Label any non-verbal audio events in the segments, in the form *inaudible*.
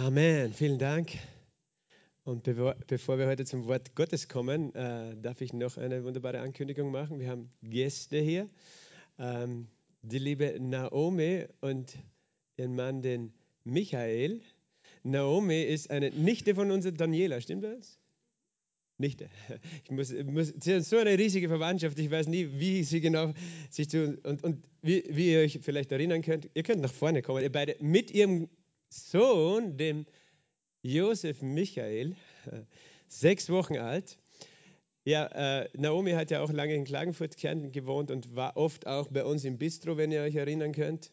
Amen. Vielen Dank. Und bevor, wir heute zum Wort Gottes kommen, äh, darf ich noch eine wunderbare Ankündigung machen. Wir haben Gäste hier. Ähm, die liebe Naomi und ihren Mann, den Michael. Naomi ist eine Nichte von unserer Daniela, stimmt das? Nichte. *laughs* Ich muss, muss, sie hat so eine riesige Verwandtschaft, ich weiß nie, wie sie genau sich tun. Und, und wie, wie, ihr euch vielleicht erinnern könnt, ihr könnt nach vorne kommen, ihr beide mit ihrem Sohn, dem Josef Michael, *laughs* sechs Wochen alt. Ja, äh, Naomi hat ja auch lange in Klagenfurt, Kärnten gewohnt und war oft auch bei uns im Bistro, wenn ihr euch erinnern könnt.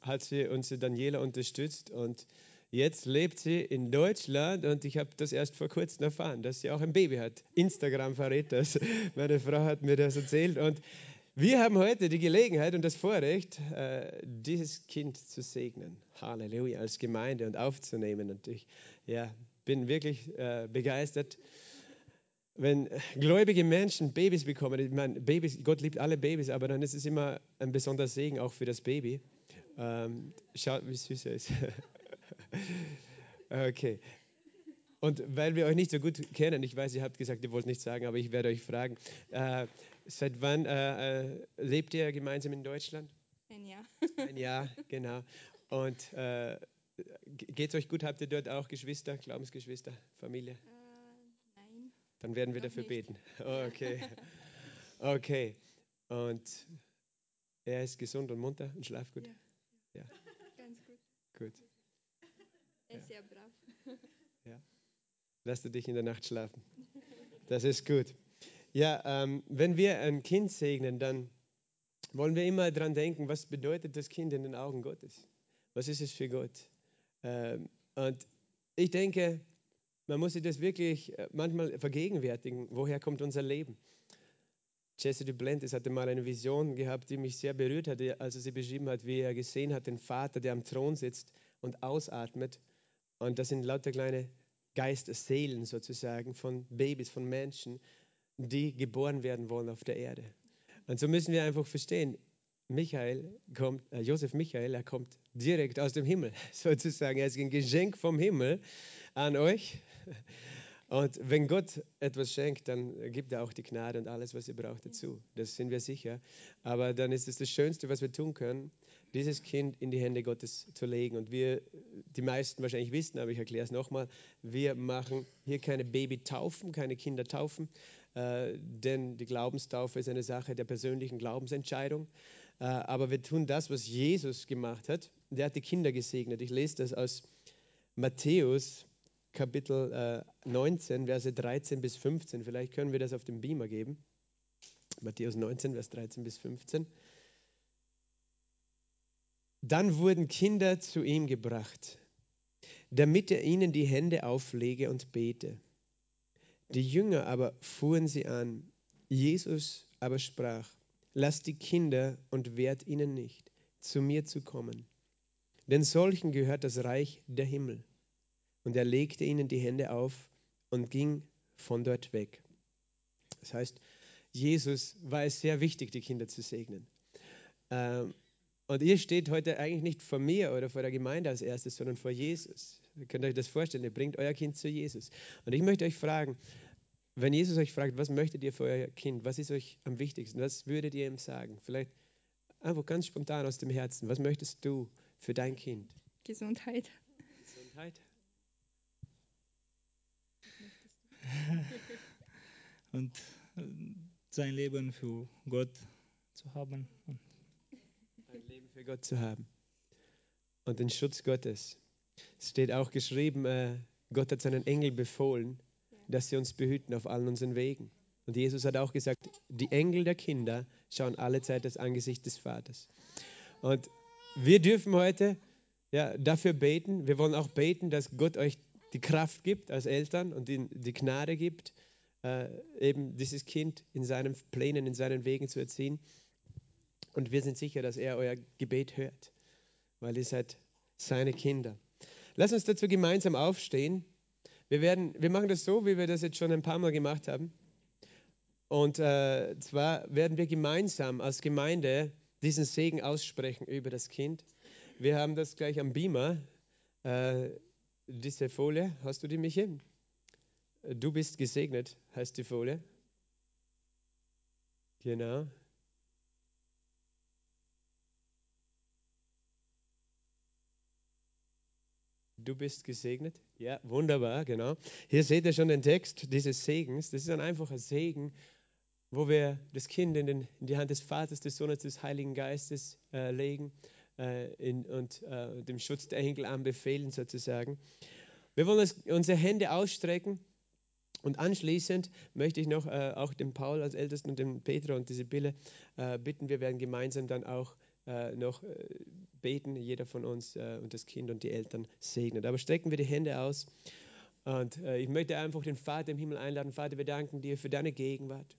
Hat sie unsere Daniela unterstützt und jetzt lebt sie in Deutschland und ich habe das erst vor kurzem erfahren, dass sie auch ein Baby hat. Instagram verrät das. *laughs* Meine Frau hat mir das erzählt und wir haben heute die Gelegenheit und das Vorrecht, äh, dieses Kind zu segnen. Halleluja, als Gemeinde und aufzunehmen. Und ich ja, bin wirklich äh, begeistert, wenn gläubige Menschen Babys bekommen. Ich meine, Babys, Gott liebt alle Babys, aber dann ist es immer ein besonderer Segen auch für das Baby. Ähm, schaut, wie süß er ist. *laughs* okay. Und weil wir euch nicht so gut kennen, ich weiß, ihr habt gesagt, ihr wollt nichts sagen, aber ich werde euch fragen, äh, seit wann äh, äh, lebt ihr gemeinsam in Deutschland? Ein Jahr. Ein Jahr, *laughs* genau. Und äh, geht es euch gut? Habt ihr dort auch Geschwister, Glaubensgeschwister, Familie? Äh, nein. Dann werden wir dafür nicht. beten. *laughs* Okay. Okay. Und er ist gesund und munter und schlaft gut? Ja. Ganz gut. Gut. Er ist sehr brav. Lass du dich in der Nacht schlafen. Das ist gut. Ja, ähm, wenn wir ein Kind segnen, dann wollen wir immer daran denken, was bedeutet das Kind in den Augen Gottes? Was ist es für Gott? Ähm, und ich denke, man muss sich das wirklich äh, manchmal vergegenwärtigen. Woher kommt unser Leben? Jesse Duplantis hatte mal eine Vision gehabt, die mich sehr berührt hatte, als er sie beschrieben hat, wie er gesehen hat, den Vater, der am Thron sitzt und ausatmet. Und das sind lauter kleine Geisterseelen sozusagen von Babys, von Menschen, die geboren werden wollen auf der Erde. Und so müssen wir einfach verstehen, Michael kommt, äh, Josef Michael, er kommt direkt aus dem Himmel, *laughs* sozusagen. Er ist ein Geschenk vom Himmel an euch. Und wenn Gott etwas schenkt, dann gibt er auch die Gnade und alles, was ihr braucht dazu. Das sind wir sicher. Aber dann ist es das Schönste, was wir tun können, dieses Kind in die Hände Gottes zu legen. Und wir, die meisten wahrscheinlich wissen, aber ich erkläre es nochmal, wir machen hier keine Babytaufen, keine Kindertaufen, äh, denn die Glaubenstaufe ist eine Sache der persönlichen Glaubensentscheidung. Äh, aber wir tun das, was Jesus gemacht hat. Der hat die Kinder gesegnet. Ich lese das aus Matthäus Kapitel äh, 19, Verse 13 bis 15. Vielleicht können wir das auf dem Beamer geben. Matthäus 19, Vers 13 bis 15. Dann wurden Kinder zu ihm gebracht, damit er ihnen die Hände auflege und bete. Die Jünger aber fuhren sie an. Jesus aber sprach, lasst die Kinder und wehrt ihnen nicht, zu mir zu kommen. Denn solchen gehört das Reich der Himmel. Und er legte ihnen die Hände auf und ging von dort weg. Das heißt, Jesus war es sehr wichtig, die Kinder zu segnen. Ähm, und ihr steht heute eigentlich nicht vor mir oder vor der Gemeinde als erstes, sondern vor Jesus. Ihr könnt euch das vorstellen, ihr bringt euer Kind zu Jesus. Und ich möchte euch fragen, wenn Jesus euch fragt, was möchtet ihr für euer Kind? Was ist euch am wichtigsten? Was würdet ihr ihm sagen? Vielleicht einfach ganz spontan aus dem Herzen. Was möchtest du für dein Kind? Gesundheit. Gesundheit? *laughs* und äh, sein Leben für Gott zu haben. Ein Leben für Gott zu haben und den Schutz Gottes. Es steht auch geschrieben, äh, Gott hat seinen Engel befohlen, dass sie uns behüten auf allen unseren Wegen. Und Jesus hat auch gesagt, die Engel der Kinder schauen alle Zeit das Angesicht des Vaters. Und wir dürfen heute ja, dafür beten. Wir wollen auch beten, dass Gott euch die Kraft gibt als Eltern und die, die Gnade gibt, äh, eben dieses Kind in seinen Plänen, in seinen Wegen zu erziehen. Und wir sind sicher, dass er euer Gebet hört, weil ihr seid seine Kinder. Lass uns dazu gemeinsam aufstehen. Wir, werden, wir machen das so, wie wir das jetzt schon ein paar Mal gemacht haben. Und äh, zwar werden wir gemeinsam als Gemeinde diesen Segen aussprechen über das Kind. Wir haben das gleich am Beamer. Äh, diese Folie. Hast du die, Michi? Du bist gesegnet, heißt die Folie. Genau. Du bist gesegnet. Ja, wunderbar, genau. Hier seht ihr schon den Text dieses Segens. Das ist ein einfacher Segen, wo wir das Kind in, den, in die Hand des Vaters, des Sohnes, des Heiligen Geistes äh, legen äh, in, und äh, dem Schutz der Engel anbefehlen sozusagen. Wir wollen uns, unsere Hände ausstrecken und anschließend möchte ich noch äh, auch den Paul als Ältesten und den Petra und die Sibylle äh, bitten, wir werden gemeinsam dann auch äh, noch beten, jeder von uns und das Kind und die Eltern segnen. Aber strecken wir die Hände aus und ich möchte einfach den Vater im Himmel einladen. Vater, wir danken dir für deine Gegenwart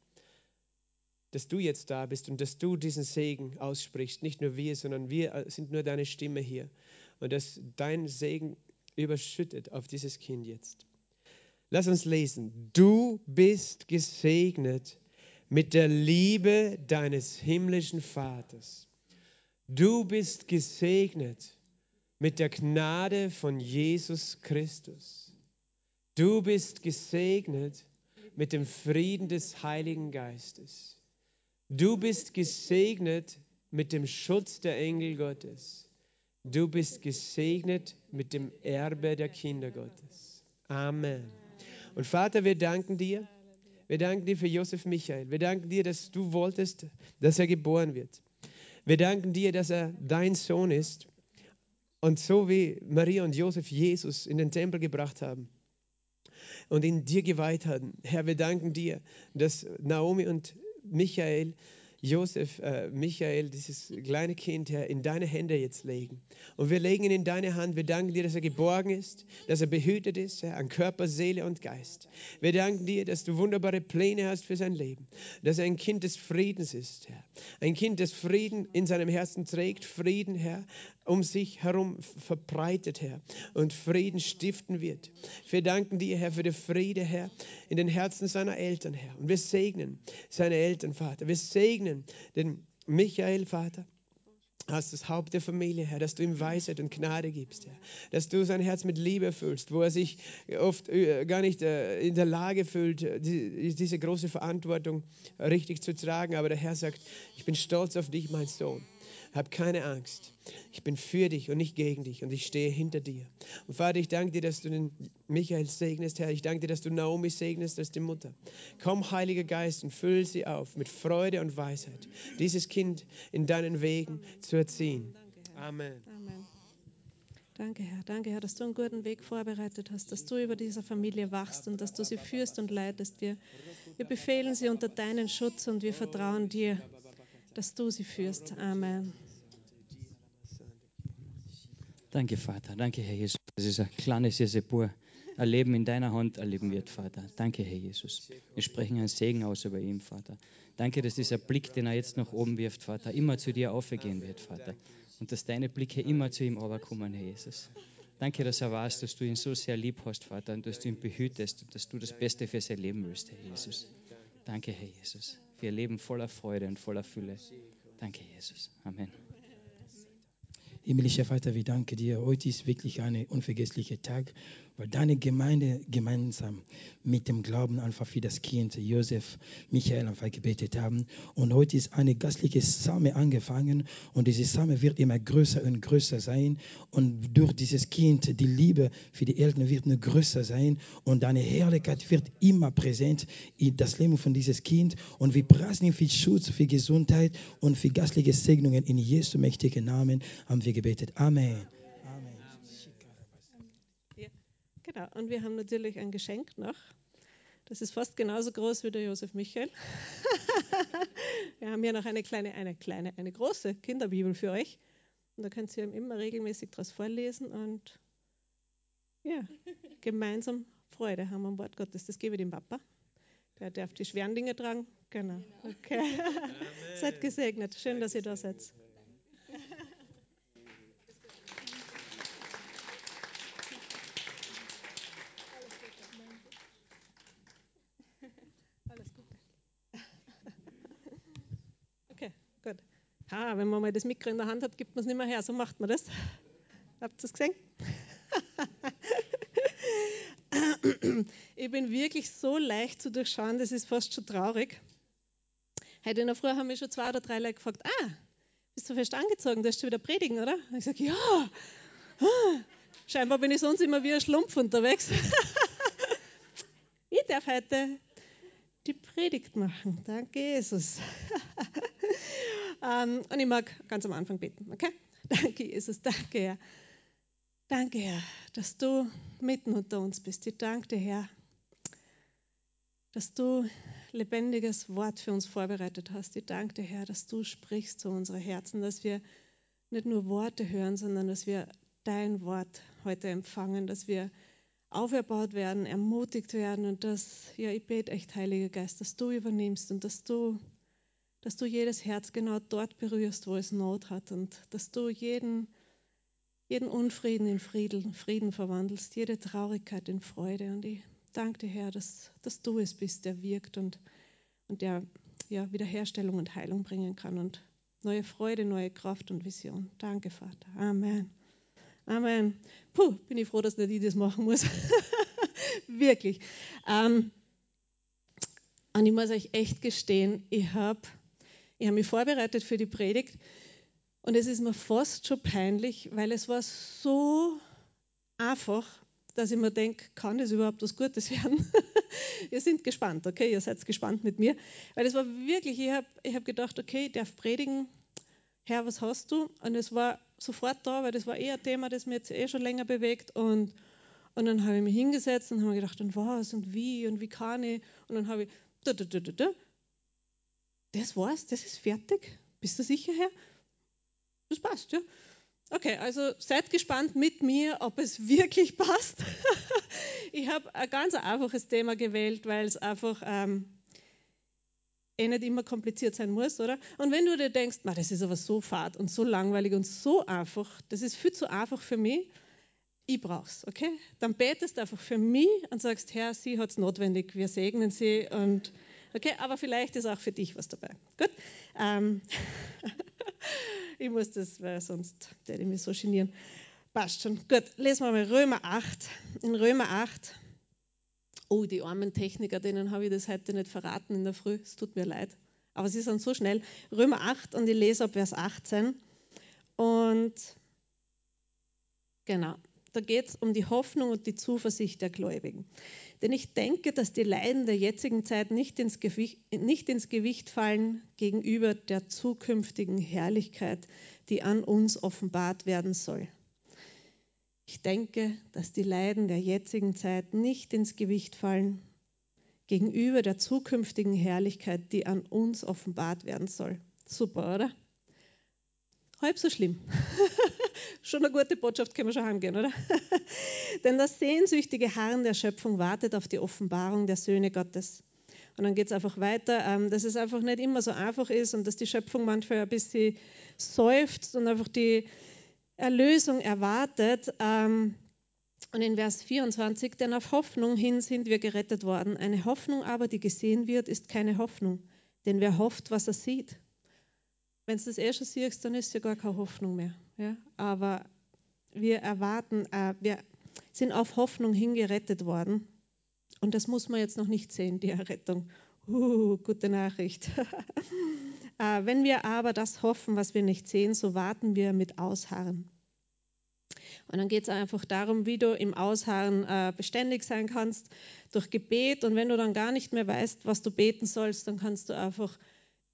dass du jetzt da bist und dass du diesen Segen aussprichst. Nicht nur wir, sondern wir äh, sind nur deine Stimme hier. Und dass dein Segen überschüttet auf dieses Kind jetzt. Lass uns lesen. Du bist gesegnet mit der Liebe deines himmlischen Vaters. Du bist gesegnet mit der Gnade von Jesus Christus. Du bist gesegnet mit dem Frieden des Heiligen Geistes. Du bist gesegnet mit dem Schutz der Engel Gottes. Du bist gesegnet mit dem Erbe der Kinder Gottes. Amen. Und Vater, wir danken dir. Wir danken dir für Josef Michael. Wir danken dir, dass du wolltest, dass er geboren wird. Wir danken dir, dass er dein Sohn ist. Und so wie Maria und Josef Jesus in den Tempel gebracht haben und ihn dir geweiht haben, Herr, wir danken dir, dass Naomi und Michael, Josef, äh, Michael, dieses kleine Kind, Herr, in deine Hände jetzt legen. Und wir legen ihn in deine Hand. Wir danken dir, dass er geborgen ist, dass er behütet ist, Herr, an Körper, Seele und Geist. Wir danken dir, dass du wunderbare Pläne hast für sein Leben, dass er ein Kind des Friedens ist, Herr. Ein Kind, das Frieden in seinem Herzen trägt, Frieden, Herr, um sich herum verbreitet, Herr, und Frieden stiften wird. Wir danken dir, Herr, für den Friede, Herr, in den Herzen seiner Eltern, Herr. Und wir segnen seine Eltern, Vater. Wir segnen den Michael, Vater als das Haupt der Familie, Herr, dass du ihm Weisheit und Gnade gibst, Herr. Dass du sein Herz mit Liebe füllst, wo er sich oft äh, gar nicht äh, in der Lage fühlt, diese große Verantwortung richtig zu tragen. Aber der Herr sagt, ich bin stolz auf dich, mein Sohn. Hab keine Angst. Ich bin für dich und nicht gegen dich und ich stehe hinter dir. Und Vater, ich danke dir, dass du den Michael segnest, Herr. Ich danke dir, dass du Naomi segnest als die Mutter. Komm, Heiliger Geist, und füll sie auf mit Freude und Weisheit, dieses Kind in deinen Wegen zu erziehen. Amen. Amen. Danke, Herr. Danke, Herr, dass du einen guten Weg vorbereitet hast, dass du über diese Familie wachst und dass du sie führst und leitest. Wir, wir befehlen sie unter deinen Schutz und wir vertrauen dir, dass du sie führst. Amen. Danke, Vater. Danke, Herr Jesus. Das ist ein kleines Jesepur. Ein Leben in deiner Hand erleben wird, Vater. Danke, Herr Jesus. Wir sprechen einen Segen aus über ihn, Vater. Danke, dass dieser Blick, den er jetzt nach oben wirft, Vater, immer zu dir aufgehen wird, Vater. Und dass deine Blicke immer zu ihm kommen, Herr Jesus. Danke, dass er weiß, dass du ihn so sehr lieb hast, Vater, und dass du ihn behütest und dass du das Beste für sein Leben willst, Herr Jesus. Danke, Herr Jesus, ihr Leben voller Freude und voller Fülle. Danke, Jesus. Amen. Himmlischer Vater, wir danken dir. Heute ist wirklich ein unvergesslicher Tag weil deine Gemeinde gemeinsam mit dem Glauben einfach für das Kind Josef, Michael einfach gebetet haben. Und heute ist eine gastliche Same angefangen und diese Same wird immer größer und größer sein. Und durch dieses Kind, die Liebe für die Eltern wird nur größer sein und deine Herrlichkeit wird immer präsent in das Leben von dieses Kind. Und wir preisen ihn für Schutz, für Gesundheit und für gastliche Segnungen. In Jesu mächtigen Namen haben wir gebetet. Amen. Genau, und wir haben natürlich ein Geschenk noch. Das ist fast genauso groß wie der Josef Michael. *laughs* wir haben hier noch eine kleine, eine kleine, eine große Kinderbibel für euch. Und da könnt ihr immer regelmäßig daraus vorlesen und ja, *laughs* gemeinsam Freude haben am Wort Gottes. Das gebe ich dem Papa. Der darf die schweren Dinge tragen. Genau. Okay. *laughs* seid gesegnet. Schön, dass ihr da seid. Ah, wenn man mal das Mikro in der Hand hat, gibt man es nicht mehr her. So macht man das. Habt ihr es gesehen? ich bin wirklich so leicht zu durchschauen, das ist fast schon traurig. Heute in der Früh haben mich schon zwei oder drei Leute gefragt, ah, bist du fest angezogen, du hast schon wieder predigen, oder? Ich sage, ja. Scheinbar bin ich sonst immer wie ein Schlumpf unterwegs. *laughs* ich darf heute die Predigt machen. Danke, Jesus. *laughs* ähm, und ich mag ganz am Anfang beten, okay? *laughs* Danke, Jesus, danke, Herr. Danke, Herr, dass du mitten unter uns bist. Ich danke dir, Herr, dass du lebendiges Wort für uns vorbereitet hast. Ich danke dir, Herr, dass du sprichst zu unseren Herzen, dass wir nicht nur Worte hören, sondern dass wir dein Wort heute empfangen, dass wir auferbaut werden, ermutigt werden und dass, ja, ich bete echt, Heiliger Geist, dass du übernimmst und dass du, dass du jedes Herz genau dort berührst, wo es Not hat und dass du jeden jeden Unfrieden in Frieden, Frieden verwandelst, jede Traurigkeit in Freude. Und ich danke dir, Herr, dass, dass du es bist, der wirkt und, und der ja, Wiederherstellung und Heilung bringen kann und neue Freude, neue Kraft und Vision. Danke, Vater. Amen. Amen. Puh, bin ich froh, dass nicht ich das machen muss. *laughs* Wirklich. Ähm, und ich muss euch echt gestehen, ich habe ich hab mich vorbereitet für die Predigt und es ist mir fast schon peinlich, weil es war so einfach, dass ich mir denke, kann das überhaupt was Gutes *laughs* werden? ihr seid gespannt, okay? Ihr seid gespannt mit mir. Weil es war wirklich, ich habe ich hab gedacht, okay, ich darf predigen. Herr, was hast du? Und es war sofort da, weil das war eh ein Thema, das mir jetzt eh schon länger bewegt. Und, und dann habe ich mich hingesetzt und habe gedacht, und was und wie und wie kann ich? Und dann habe ich, da, da, da, da, da. Das war's, das ist fertig. Bist du sicher, Herr? Das passt, ja. Okay, also seid gespannt mit mir, ob es *laughs* wirklich passt. ich habe ein ganz einfaches Thema gewählt, weil es einfach ähm, eh nicht immer kompliziert sein muss, oder? Und wenn du dir denkst, das ist aber so fad und so langweilig und so einfach, das ist viel zu einfach für mich, ich brauch's, okay? Dann betest einfach für mich und sagst, Herr, sie hat es notwendig, wir segnen sie und okay, aber vielleicht ist auch für dich was dabei. Gut? Ähm *laughs* Ich muss das, weil sonst werde ich mich so genieren. Passt schon. Gut, lesen wir mal Römer 8. In Römer 8. Oh, die armen Techniker, denen habe ich das heute nicht verraten in der Früh. Es tut mir leid. Aber sie sind so schnell. Römer 8 und ich lese ab Vers 18. Und genau, da geht es um die Hoffnung und die Zuversicht der Gläubigen. Denn ich denke, dass die Leiden der jetzigen Zeit nicht ins, Gewicht, nicht ins Gewicht fallen gegenüber der zukünftigen Herrlichkeit, die an uns offenbart werden soll. Ich denke, dass die Leiden der jetzigen Zeit nicht ins Gewicht fallen gegenüber der zukünftigen Herrlichkeit, die an uns offenbart werden soll. Super, oder? Halb so schlimm. *laughs* schon eine gute Botschaft, können wir schon heimgehen, oder? *laughs* Denn das sehnsüchtige Harren der Schöpfung wartet auf die Offenbarung der Söhne Gottes. Und dann geht es einfach weiter, ähm, dass es einfach nicht immer so einfach ist und dass die Schöpfung manchmal ein bisschen seufzt und einfach die Erlösung erwartet. Ähm, und in Vers 24, denn auf Hoffnung hin sind wir gerettet worden. Eine Hoffnung aber, die gesehen wird, ist keine Hoffnung. Denn wer hofft, was er sieht. Wenn du das eh schon siehst, dann ist ja gar keine Hoffnung mehr. Ja? Aber wir erwarten, äh, wir sind auf Hoffnung hingerettet worden. Und das muss man jetzt noch nicht sehen, die Errettung. Uh, gute Nachricht. *laughs* äh, wenn wir aber das hoffen, was wir nicht sehen, so warten wir mit Ausharren. Und dann geht es einfach darum, wie du im Ausharren äh, beständig sein kannst durch Gebet. Und wenn du dann gar nicht mehr weißt, was du beten sollst, dann kannst du einfach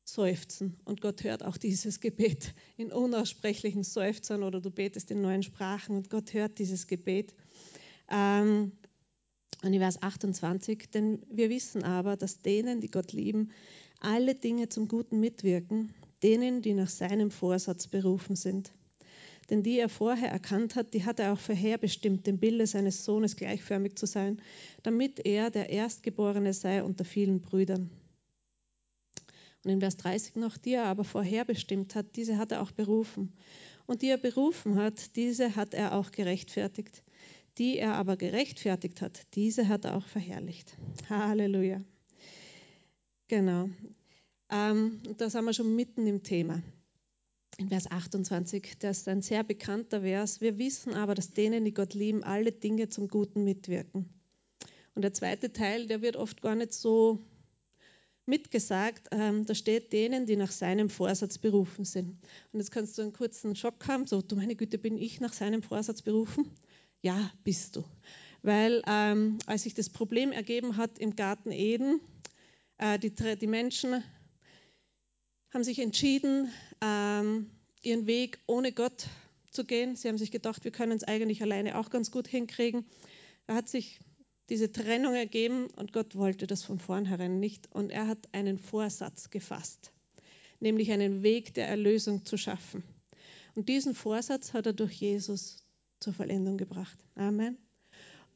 seufzen. Und Gott hört auch dieses Gebet in unaussprechlichen Seufzern oder du betest in neuen Sprachen und Gott hört dieses Gebet. Ähm, und in Vers 28, denn wir wissen aber, dass denen, die Gott lieben, alle Dinge zum Guten mitwirken, denen, die nach seinem Vorsatz berufen sind. Denn die er vorher erkannt hat, die hat er auch vorherbestimmt, dem Bilde seines Sohnes gleichförmig zu sein, damit er der Erstgeborene sei unter vielen Brüdern. Und in Vers 30 noch, die er aber vorherbestimmt hat, diese hat er auch berufen. Und die er berufen hat, diese hat er auch gerechtfertigt. Die er aber gerechtfertigt hat, diese hat er auch verherrlicht. Halleluja. Genau. Ähm, da sind wir schon mitten im Thema. In Vers 28, das ist ein sehr bekannter Vers. Wir wissen aber, dass denen, die Gott lieben, alle Dinge zum Guten mitwirken. Und der zweite Teil, der wird oft gar nicht so mitgesagt. Ähm, da steht denen, die nach seinem Vorsatz berufen sind. Und jetzt kannst du einen kurzen Schock haben, so, du meine Güte, bin ich nach seinem Vorsatz berufen? Ja, bist du. Weil ähm, als sich das Problem ergeben hat im Garten Eden, äh, die, die Menschen haben sich entschieden, ähm, ihren Weg ohne Gott zu gehen. Sie haben sich gedacht, wir können es eigentlich alleine auch ganz gut hinkriegen. Da hat sich diese Trennung ergeben und Gott wollte das von vornherein nicht. Und er hat einen Vorsatz gefasst, nämlich einen Weg der Erlösung zu schaffen. Und diesen Vorsatz hat er durch Jesus zur Vollendung gebracht. Amen.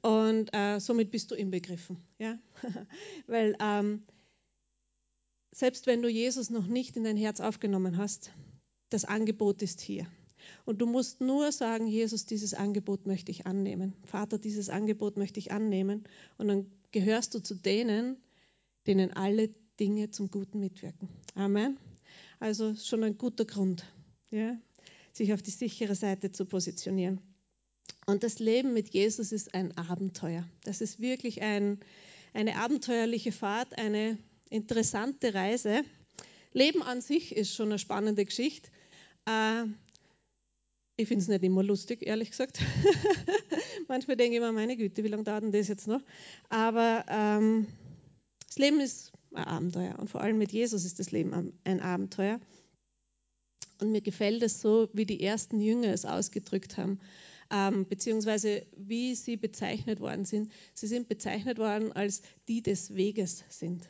Und äh, somit bist du inbegriffen. Ja? *laughs* Weil ähm, selbst wenn du Jesus noch nicht in dein Herz aufgenommen hast, das Angebot ist hier. Und du musst nur sagen, Jesus, dieses Angebot möchte ich annehmen. Vater, dieses Angebot möchte ich annehmen. Und dann gehörst du zu denen, denen alle Dinge zum Guten mitwirken. Amen. Also schon ein guter Grund, ja, sich auf die sichere Seite zu positionieren. Und das Leben mit Jesus ist ein Abenteuer. Das ist wirklich ein, eine abenteuerliche Fahrt, eine interessante Reise. Leben an sich ist schon eine spannende Geschichte. Ich finde es nicht immer lustig, ehrlich gesagt. *laughs* Manchmal denke ich mir, meine Güte, wie lange dauert denn das jetzt noch? Aber ähm, das Leben ist ein Abenteuer und vor allem mit Jesus ist das Leben ein Abenteuer. Und mir gefällt es so, wie die ersten Jünger es ausgedrückt haben, ähm, beziehungsweise wie sie bezeichnet worden sind. Sie sind bezeichnet worden als die des Weges sind.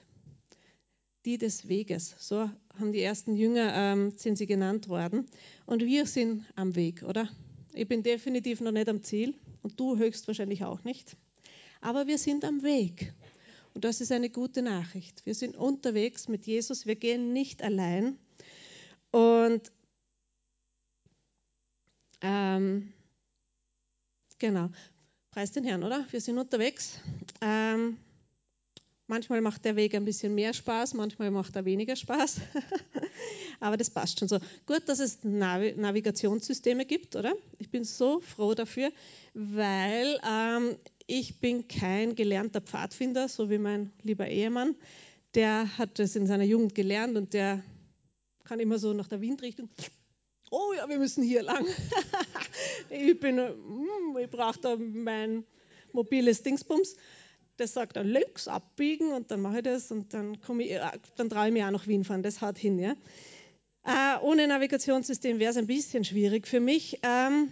Die des Weges. So haben die ersten Jünger, ähm, sind sie genannt worden. Und wir sind am Weg, oder? Ich bin definitiv noch nicht am Ziel und du höchstwahrscheinlich auch nicht. Aber wir sind am Weg. Und das ist eine gute Nachricht. Wir sind unterwegs mit Jesus. Wir gehen nicht allein. Und ähm, genau, preis den Herrn, oder? Wir sind unterwegs. Ähm, Manchmal macht der Weg ein bisschen mehr Spaß, manchmal macht er weniger Spaß. *laughs* Aber das passt schon so. Gut, dass es Navigationssysteme gibt, oder? Ich bin so froh dafür, weil ähm, ich bin kein gelernter Pfadfinder, so wie mein lieber Ehemann. Der hat das in seiner Jugend gelernt und der kann immer so nach der Windrichtung. Oh ja, wir müssen hier lang. *laughs* ich bin, hm, ich brauche da mein mobiles Dingsbums das sagt links abbiegen und dann mache ich das und dann, ich, äh, dann traue ich mich auch nach Wien fahren. Das haut hin. Ja? Äh, ohne Navigationssystem wäre es ein bisschen schwierig für mich. Ähm,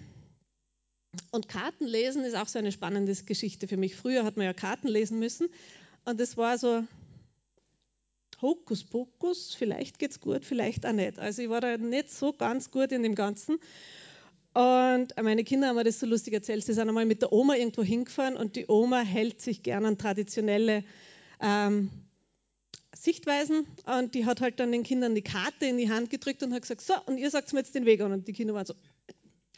und Karten lesen ist auch so eine spannende Geschichte für mich. Früher hat man ja Karten lesen müssen und das war so Hokuspokus, vielleicht geht es gut, vielleicht auch nicht. Also ich war da nicht so ganz gut in dem Ganzen. Und meine Kinder haben mir das so lustig erzählt. Sie sind einmal mit der Oma irgendwo hingefahren und die Oma hält sich gerne an traditionelle ähm, Sichtweisen und die hat halt dann den Kindern die Karte in die Hand gedrückt und hat gesagt, so, und ihr sagt mir jetzt den Weg an. Und die Kinder waren so,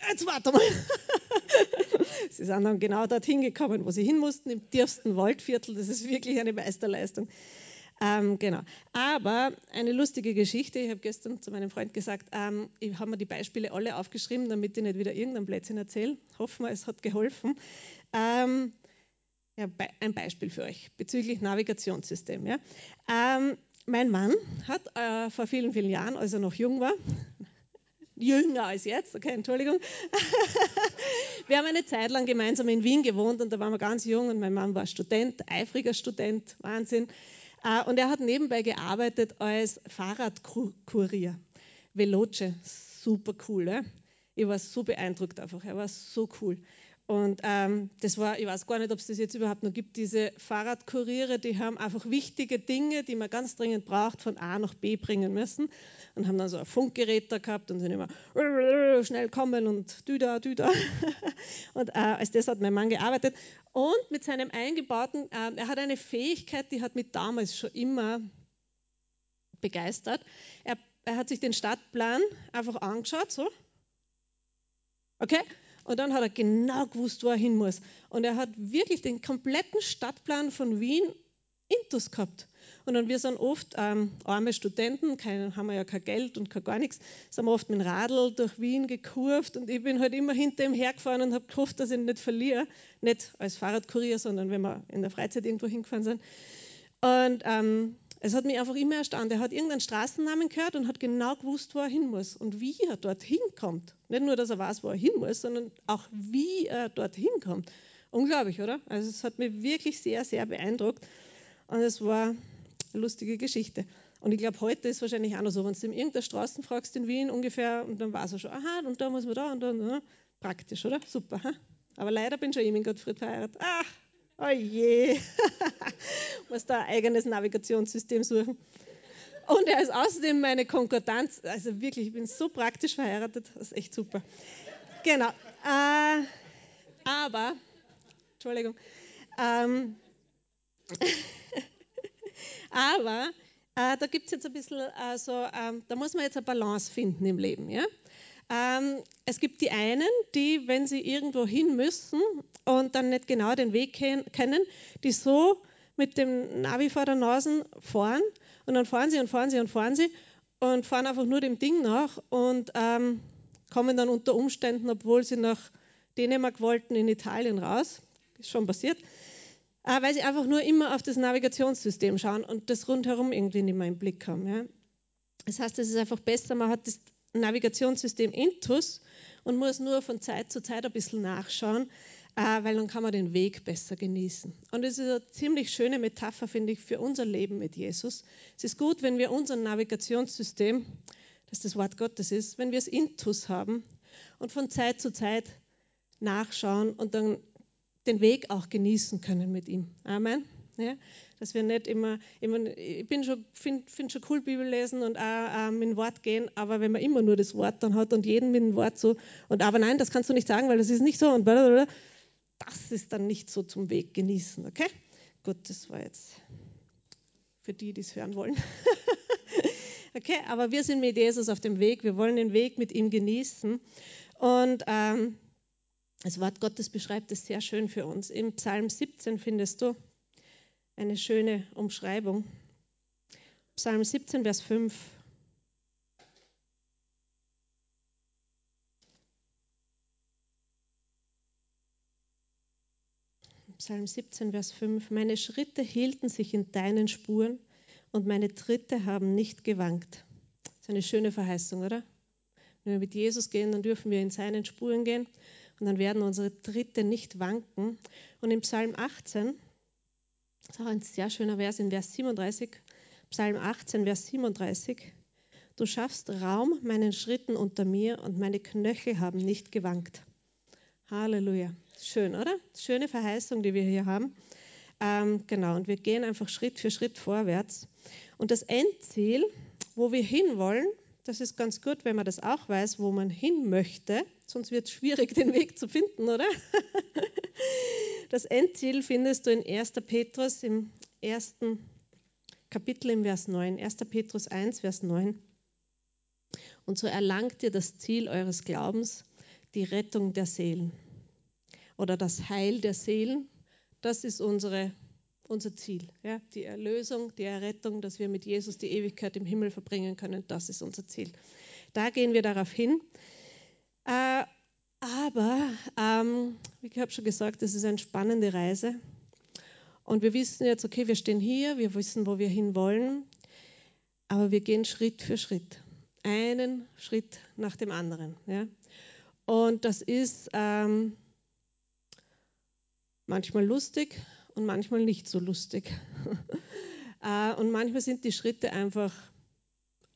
jetzt warte mal. *laughs* sie sind dann genau dorthin gekommen, wo sie hin mussten, im tiefsten Waldviertel. Das ist wirklich eine Meisterleistung. Ähm, genau. Aber eine lustige Geschichte. Ich habe gestern zu meinem Freund gesagt, ähm, ich habe mir die Beispiele alle aufgeschrieben, damit ich nicht wieder irgendein Blödsinn erzähle. Hoffen wir, es hat geholfen. Ähm, ja, ein Beispiel für euch bezüglich Navigationssystem. Ja. Ähm, mein Mann hat äh, vor vielen, vielen Jahren, als er noch jung war, *laughs* jünger als jetzt, okay, Entschuldigung. *laughs* wir haben eine Zeit lang gemeinsam in Wien gewohnt und da waren wir ganz jung und mein Mann war Student, eifriger Student, Wahnsinn. Äh, und er hat nebenbei gearbeitet als Fahrradkurier. Veloce, super cool. Ja? Ich war so beeindruckt einfach, er war so cool. Und ähm, das war, ich weiß gar nicht, ob es das jetzt überhaupt noch gibt, diese Fahrradkuriere, die haben einfach wichtige Dinge, die man ganz dringend braucht, von A nach B bringen müssen. Und haben dann so ein Funkgerät da gehabt und sind immer schnell kommen und düda, düda. *laughs* Und äh, als das hat mein Mann gearbeitet. Und mit seinem eingebauten, äh, er hat eine Fähigkeit, die hat mich damals schon immer begeistert. Er, er hat sich den Stadtplan einfach angeschaut, so. Okay? Und dann hat er genau gewusst, wo er hin muss. Und er hat wirklich den kompletten Stadtplan von Wien Intus gehabt. Und dann wir sind oft ähm, arme Studenten, kein, haben wir ja kein Geld und kein gar nichts, sind oft mit dem Radl durch Wien gekurvt und ich bin halt immer hinter ihm hergefahren und habe gehofft, dass ich ihn nicht verliere. Nicht als Fahrradkurier, sondern wenn wir in der Freizeit irgendwo hingefahren sind. Und ähm, es hat mich einfach immer erstaunt. Er hat irgendeinen Straßennamen gehört und hat genau gewusst, wo er hin muss und wie er dorthin kommt. Nicht nur, dass er weiß, wo er hin muss, sondern auch, wie er dorthin kommt. Unglaublich, oder? Also es hat mich wirklich sehr, sehr beeindruckt. Und es war eine lustige Geschichte. Und ich glaube, heute ist wahrscheinlich auch noch so, wenn du in irgendeiner Straße fragst in Wien ungefähr, und dann weiß er schon, aha, und da muss man da und da. Und da. Praktisch, oder? Super. Ha? Aber leider bin schon ich mit Gottfried verheiratet. Ach, oh je. *laughs* muss da ein eigenes Navigationssystem suchen. Und er ist außerdem meine Konkordanz. Also wirklich, ich bin so praktisch verheiratet. Das ist echt super. Genau. Äh, aber, Entschuldigung. Ähm, *laughs* aber äh, da gibt es jetzt ein bisschen, also, ähm, da muss man jetzt eine Balance finden im Leben. Ja? Ähm, es gibt die einen, die, wenn sie irgendwo hin müssen und dann nicht genau den Weg kennen, die so mit dem Navi vor der Nase fahren und dann fahren sie und fahren sie und fahren sie und fahren einfach nur dem Ding nach und ähm, kommen dann unter Umständen, obwohl sie nach Dänemark wollten, in Italien raus. Ist schon passiert. Äh, weil sie einfach nur immer auf das Navigationssystem schauen und das rundherum irgendwie nicht mehr im Blick haben. Ja. Das heißt, es ist einfach besser, man hat das Navigationssystem Intus und muss nur von Zeit zu Zeit ein bisschen nachschauen, äh, weil dann kann man den Weg besser genießen. Und es ist eine ziemlich schöne Metapher, finde ich, für unser Leben mit Jesus. Es ist gut, wenn wir unser Navigationssystem, das das Wort Gottes ist, wenn wir es Intus haben und von Zeit zu Zeit nachschauen und dann den Weg auch genießen können mit ihm. Amen. Ja, dass wir nicht immer, ich bin schon, finde find schon cool Bibel lesen und auch ähm, mit dem Wort gehen, aber wenn man immer nur das Wort dann hat und jeden mit dem Wort so, und aber nein, das kannst du nicht sagen, weil das ist nicht so und blablabla, das ist dann nicht so zum Weg genießen, okay? Gut, das war jetzt für die, die es hören wollen. *laughs* okay, aber wir sind mit Jesus auf dem Weg, wir wollen den Weg mit ihm genießen und ähm, das Wort Gottes beschreibt es sehr schön für uns. Im Psalm 17 findest du eine schöne Umschreibung. Psalm 17, Vers 5. Psalm 17, Vers 5. Meine Schritte hielten sich in deinen Spuren und meine Tritte haben nicht gewankt. Das ist eine schöne Verheißung, oder? Wenn wir mit Jesus gehen, dann dürfen wir in seinen Spuren gehen und dann werden unsere Tritte nicht wanken. Und im Psalm 18, das ist auch ein sehr schöner Vers, in Vers 37, Psalm 18, Vers 37, du schaffst Raum meinen Schritten unter mir und meine Knöchel haben nicht gewankt. Halleluja. Schön, oder? Schöne Verheißung, die wir hier haben. Ähm, genau, und wir gehen einfach Schritt für Schritt vorwärts. Und das Endziel, wo wir hinwollen, das ist ganz gut, wenn man das auch weiß, wo man hin möchte, sonst wird es schwierig, den Weg zu finden, oder? *laughs* Das Endziel findest du in 1. Petrus im ersten Kapitel im Vers 9. 1. Petrus 1, Vers 9. Und so erlangt ihr das Ziel eures Glaubens, die Rettung der Seelen oder das Heil der Seelen. Das ist unsere unser Ziel. Ja? Die Erlösung, die Errettung, dass wir mit Jesus die Ewigkeit im Himmel verbringen können, das ist unser Ziel. Da gehen wir darauf hin. Äh, aber, ähm, wie ich habe schon gesagt, es ist eine spannende Reise. Und wir wissen jetzt, okay, wir stehen hier, wir wissen, wo wir hinwollen, aber wir gehen Schritt für Schritt. Einen Schritt nach dem anderen. Ja? Und das ist ähm, manchmal lustig, und manchmal nicht so lustig. *laughs* Äh, und manchmal sind die Schritte einfach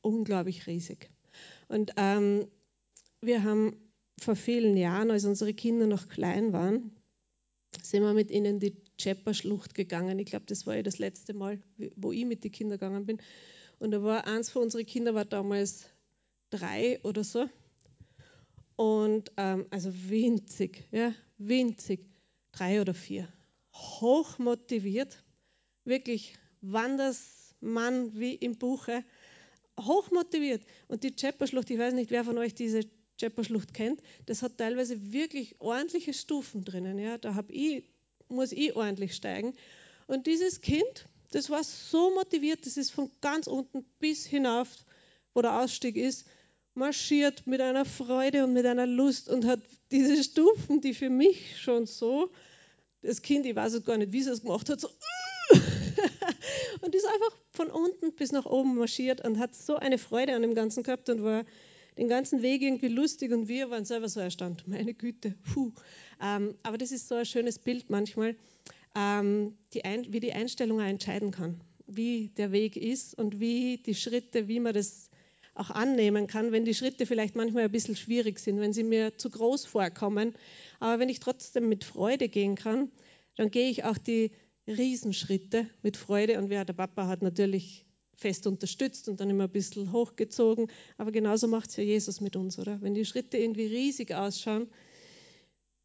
unglaublich riesig. Und ähm, wir haben vor vielen Jahren, als unsere Kinder noch klein waren, sind wir mit ihnen die Chepper-Schlucht gegangen. Ich glaube, das war ja das letzte Mal, wo ich mit den Kindern gegangen bin. Und da war eins von unseren Kindern war damals drei oder so. Und ähm, also winzig, ja, winzig, drei oder vier hoch motiviert, wirklich Wandersmann wie im Buche, hoch motiviert. Und die Chepperschlucht, ich weiß nicht, wer von euch diese Chepperschlucht kennt, das hat teilweise wirklich ordentliche Stufen drinnen. Ja. Da ich, muss ich ordentlich steigen. Und dieses Kind Das war so motiviert, das ist von ganz unten bis hinauf, wo der Ausstieg ist, marschiert mit einer Freude und mit einer Lust und hat diese Stufen, die für mich schon so, das Kind, ich weiß es gar nicht, wie sie es gemacht hat, so *laughs* und ist einfach von unten bis nach oben marschiert und hat so eine Freude an dem Ganzen gehabt und war den ganzen Weg irgendwie lustig und wir waren selber so erstaunt. Meine Güte, puh. Ähm, aber das ist so ein schönes Bild manchmal, ähm, die ein, wie die Einstellung auch entscheiden kann, wie der Weg ist und wie die Schritte, wie man das auch annehmen kann, wenn die Schritte vielleicht manchmal ein bisschen schwierig sind, wenn sie mir zu groß vorkommen. Aber wenn ich trotzdem mit Freude gehen kann, dann gehe ich auch die Riesenschritte mit Freude. Und wer der Papa hat natürlich fest unterstützt und dann immer ein bisschen hochgezogen. Aber genauso macht es ja Jesus mit uns, oder? Wenn die Schritte irgendwie riesig ausschauen,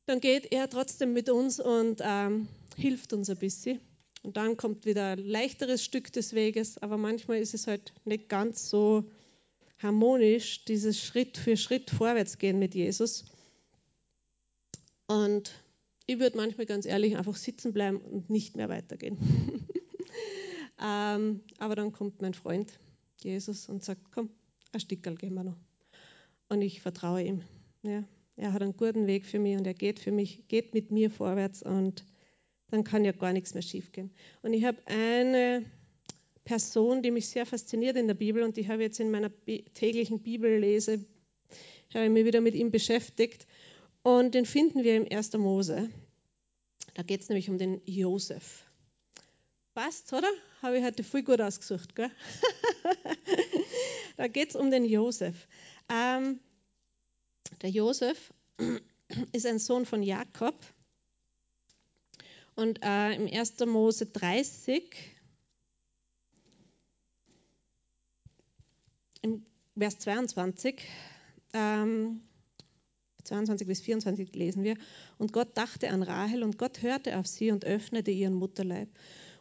dann geht er trotzdem mit uns und ähm, hilft uns ein bisschen. Und dann kommt wieder ein leichteres Stück des Weges, aber manchmal ist es halt nicht ganz so harmonisch, dieses Schritt für Schritt vorwärts gehen mit Jesus. Und ich würde manchmal ganz ehrlich einfach sitzen bleiben und nicht mehr weitergehen. *laughs* ähm, aber dann kommt mein Freund Jesus und sagt, komm, ein Stickerl gehen wir noch. Und ich vertraue ihm. Ja. Er hat einen guten Weg für mich und er geht für mich, geht mit mir vorwärts und dann kann ja gar nichts mehr schiefgehen. Und ich habe eine Person, die mich sehr fasziniert in der Bibel und die habe jetzt in meiner täglichen Bibellese, habe ich mich wieder mit ihm beschäftigt. Und den finden wir im 1. Mose. Da geht es nämlich um den Josef. Passt, oder? Habe ich heute viel gut ausgesucht. Gell? *laughs* da geht es um den Josef. Ähm, der Josef *clears throat* ist ein Sohn von Jakob. Und äh, im 1. Mose 30, im Vers 22, ähm, 22 bis 24 lesen wir. Und Gott dachte an Rahel und Gott hörte auf sie und öffnete ihren Mutterleib.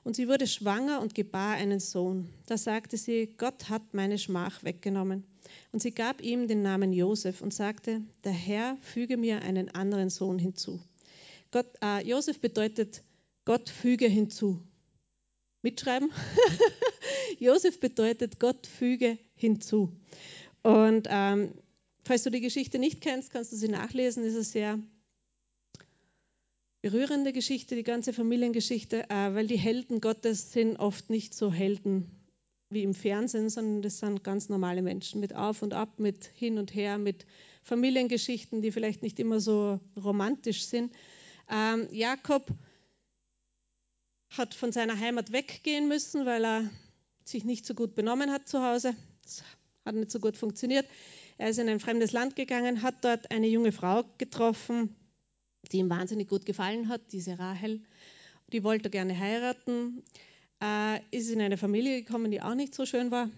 Und sie wurde schwanger und gebar einen Sohn. Da sagte sie, Gott hat meine Schmach weggenommen. Und sie gab ihm den Namen Josef und sagte, der Herr füge mir einen anderen Sohn hinzu. Gott, äh, Josef bedeutet, Gott füge hinzu. Mitschreiben? *laughs* Josef bedeutet, Gott füge hinzu. Und ähm, Falls du die Geschichte nicht kennst, kannst du sie nachlesen. Es ist sehr berührende Geschichte, die ganze Familiengeschichte, äh, weil die Helden Gottes sind oft nicht so Helden wie im Fernsehen, sondern das sind ganz normale Menschen mit Auf und Ab, mit Hin und Her, mit Familiengeschichten, die vielleicht nicht immer so romantisch sind. Ähm, Jakob hat von seiner Heimat weggehen müssen, weil er sich nicht so gut benommen hat zu Hause. Das hat nicht so gut funktioniert. Er ist in ein fremdes Land gegangen, hat dort eine junge Frau getroffen, die ihm wahnsinnig gut gefallen hat, diese Rahel. Die wollte gerne heiraten, äh, ist in eine Familie gekommen, die auch nicht so schön war.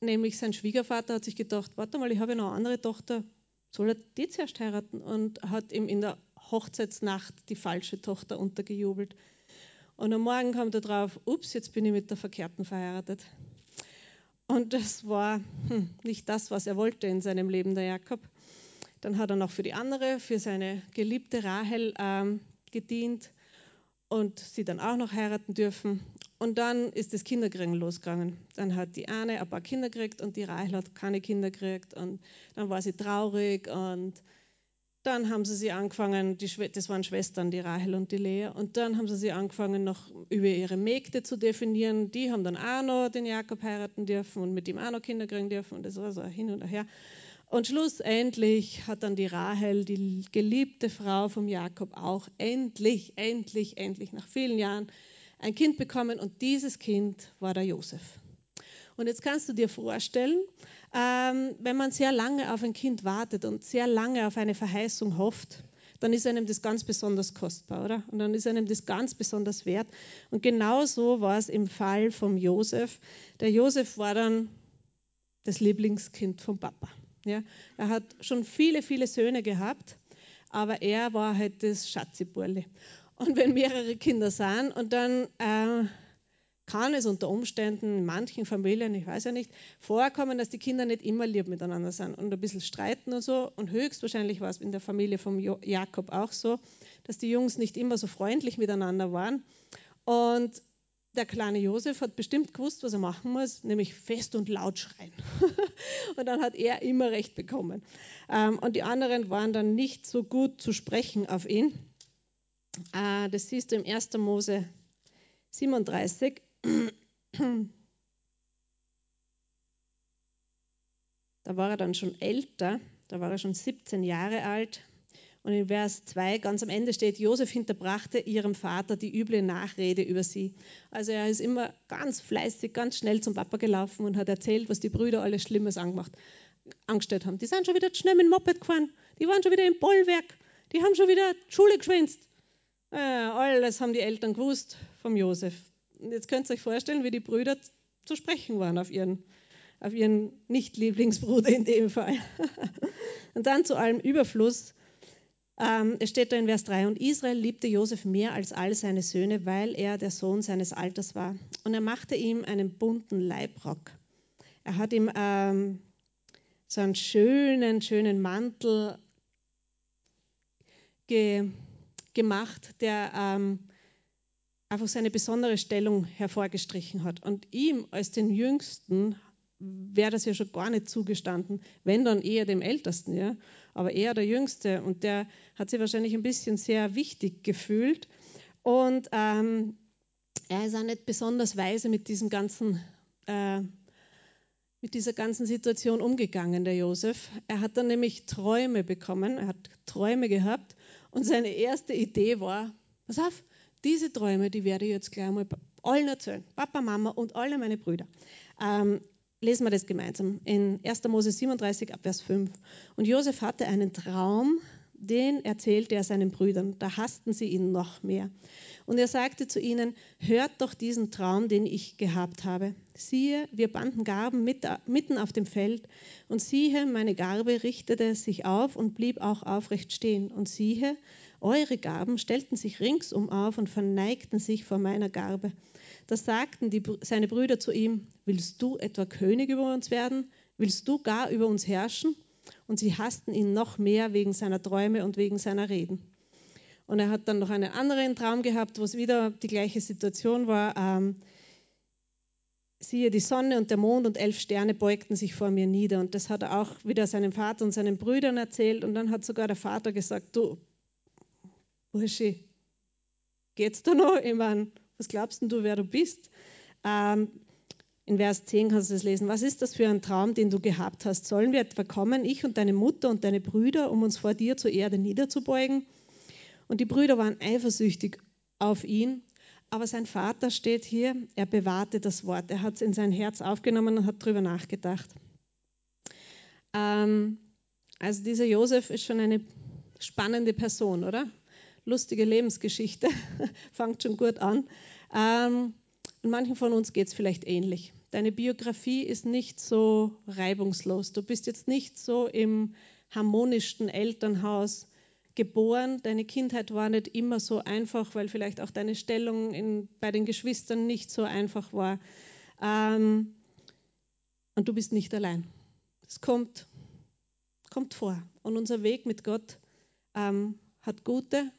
Nämlich sein Schwiegervater hat sich gedacht, warte mal, ich habe ja noch eine andere Tochter, soll er die zuerst heiraten? Und hat ihm in der Hochzeitsnacht die falsche Tochter untergejubelt. Und am Morgen kam er drauf, ups, jetzt bin ich mit der Verkehrten verheiratet. Und das war hm, nicht das, was er wollte in seinem Leben, der Jakob. Dann hat er noch für die andere, für seine geliebte Rahel ähm, gedient und sie dann auch noch heiraten dürfen. Und dann ist das Kinderkriegen losgegangen. Dann hat die eine ein paar Kinder gekriegt und die Rahel hat keine Kinder gekriegt. Und dann war sie traurig und dann haben sie sie angefangen, das waren Schwestern, die Rahel und die Lea, und dann haben sie sie angefangen, noch über ihre Mägde zu definieren. Die haben dann auch noch den Jakob heiraten dürfen und mit ihm auch noch Kinder kriegen dürfen, und das war so hin und her. Und schlussendlich hat dann die Rahel, die geliebte Frau vom Jakob, auch endlich, endlich, endlich nach vielen Jahren ein Kind bekommen, und dieses Kind war der Josef. Und jetzt kannst du dir vorstellen, ähm, wenn man sehr lange auf ein Kind wartet und sehr lange auf eine Verheißung hofft, dann ist einem das ganz besonders kostbar, oder? Und dann ist einem das ganz besonders wert. Und genau so war es im Fall vom Josef. Der Josef war dann das Lieblingskind vom Papa. Ja? Er hat schon viele, viele Söhne gehabt, aber er war halt das Schatziburli. Und wenn mehrere Kinder sind und dann äh, kann es unter Umständen in manchen Familien, ich weiß ja nicht, vorkommen, dass die Kinder nicht immer lieb miteinander sind und ein bisschen streiten und so. Und höchstwahrscheinlich war es in der Familie von Jakob auch so, dass die Jungs nicht immer so freundlich miteinander waren. Und der kleine Josef hat bestimmt gewusst, was er machen muss, nämlich fest und laut schreien. *laughs* und dann hat er immer recht bekommen. Ähm, und die anderen waren dann nicht so gut zu sprechen auf ihn. Äh, das siehst du im 1. Mose 37. *clears throat* Da war er dann schon älter, da war er schon 17 Jahre alt. Und in Vers 2 ganz am Ende steht, Josef hinterbrachte ihrem Vater die üble Nachrede über sie. Also er ist immer ganz fleißig, ganz schnell zum Papa gelaufen und hat erzählt, was die Brüder alles Schlimmes angemacht, angestellt haben. Die sind schon wieder schnell mit dem Moped gefahren, die waren schon wieder im Bollwerk, die haben schon wieder Schule geschwänzt. Äh, alles haben die Eltern gewusst vom Josef. Und jetzt könnt ihr euch vorstellen, wie die Brüder zu sprechen waren auf ihren, auf ihren Nicht-Lieblingsbruder in dem Fall. *laughs* und dann zu allem Überfluss ähm, es steht da in Vers 3, und Israel liebte Josef mehr als all seine Söhne, weil er der Sohn seines Alters war. Und er machte ihm einen bunten Leibrock. Er hat ihm ähm, so einen schönen, schönen Mantel ge gemacht, der ähm, einfach seine besondere Stellung hervorgestrichen hat. Und ihm als den Jüngsten wäre das ja schon gar nicht zugestanden, wenn dann eher dem Ältesten, ja. Aber er der Jüngste und der hat sich wahrscheinlich ein bisschen sehr wichtig gefühlt. Und ähm, er ist auch nicht besonders weise mit diesem ganzen, äh, mit dieser ganzen Situation umgegangen, der Josef. Er hat dann nämlich Träume bekommen, er hat Träume gehabt und seine erste Idee war, pass auf, diese Träume, die werde ich jetzt gleich mal allen erzählen, Papa, Mama und alle meine Brüder. Ähm, lesen wir das gemeinsam in 1. Mose 37 ab Vers 5. Und Josef hatte einen Traum, den erzählte er seinen Brüdern. Da hassten sie ihn noch mehr. Und er sagte zu ihnen, hört doch diesen Traum, den ich gehabt habe. Siehe, wir banden Garben mitten auf dem Feld. Und siehe, meine Garbe richtete sich auf und blieb auch aufrecht stehen. Und siehe, eure Garben stellten sich ringsum auf und verneigten sich vor meiner Garbe. Da sagten die, seine Brüder zu ihm, willst du etwa König über uns werden? Willst du gar über uns herrschen? Und sie hassten ihn noch mehr wegen seiner Träume und wegen seiner Reden. Und er hat dann noch einen anderen Traum gehabt, wo es wieder die gleiche Situation war. Ähm, siehe, die Sonne und der Mond und elf Sterne beugten sich vor mir nieder. Und das hat er auch wieder seinem Vater und seinen Brüdern erzählt. Und dann hat sogar der Vater gesagt, du, Burschi, geht's da noch? Ich meine, was glaubst du, wer du bist? Ähm, in Vers 10 kannst du das lesen. Was ist das für ein Traum, den du gehabt hast? Sollen wir etwa kommen, ich und deine Mutter und deine Brüder, um uns vor dir zur Erde niederzubeugen? Und die Brüder waren eifersüchtig auf ihn. Aber sein Vater steht hier, er bewahrte das Wort. Er hat es in sein Herz aufgenommen und hat darüber nachgedacht. Ähm, also dieser Josef ist schon eine spannende Person, oder? Lustige Lebensgeschichte, *laughs* fängt schon gut an. Ähm, und manchen von uns geht es vielleicht ähnlich. Deine Biografie ist nicht so reibungslos. Du bist jetzt nicht so im harmonischsten Elternhaus geboren. Deine Kindheit war nicht immer so einfach, weil vielleicht auch deine Stellung in, bei den Geschwistern nicht so einfach war. Ähm, und du bist nicht allein. Es kommt, kommt vor. Und unser Weg mit Gott ähm, hat gute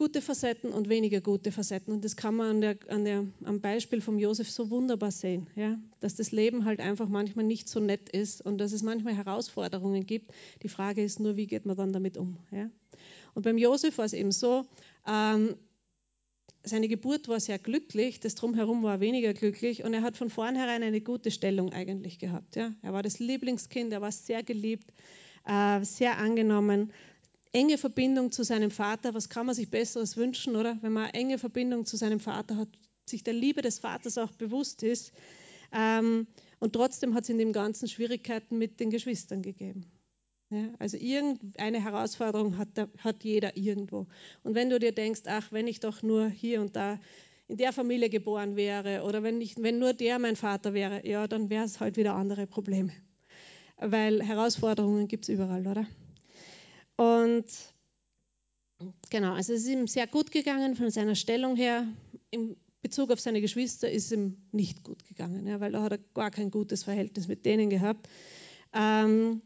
gute Facetten und weniger gute Facetten. Und das kann man an der, an der, am Beispiel von Josef so wunderbar sehen, ja? dass das Leben halt einfach manchmal nicht so nett ist und dass es manchmal Herausforderungen gibt. Die Frage ist nur, wie geht man dann damit um? Ja? Und beim Josef war es eben so, ähm, seine Geburt war sehr glücklich, das Drumherum war weniger glücklich und er hat von vornherein eine gute Stellung eigentlich gehabt. Ja? Er war das Lieblingskind, er war sehr geliebt, äh, sehr angenommen enge Verbindung zu seinem Vater. Was kann man sich Besseres wünschen, oder? Wenn man eine enge Verbindung zu seinem Vater hat, sich der Liebe des Vaters auch bewusst ist. Ähm, und trotzdem hat es in dem Ganzen Schwierigkeiten mit den Geschwistern gegeben. Ja, also irgendeine Herausforderung hat, hat jeder irgendwo. Und wenn du dir denkst, ach, wenn ich doch nur hier und da in der Familie geboren wäre oder wenn, ich, wenn nur der mein Vater wäre, ja, dann wäre es halt wieder andere Probleme. Weil Herausforderungen gibt es überall, oder? Und genau, also es ist ihm sehr gut gegangen von seiner Stellung her. In Bezug auf seine Geschwister ist es ihm nicht gut gegangen, ja, weil da hat er gar kein gutes Verhältnis mit denen gehabt. Ähm,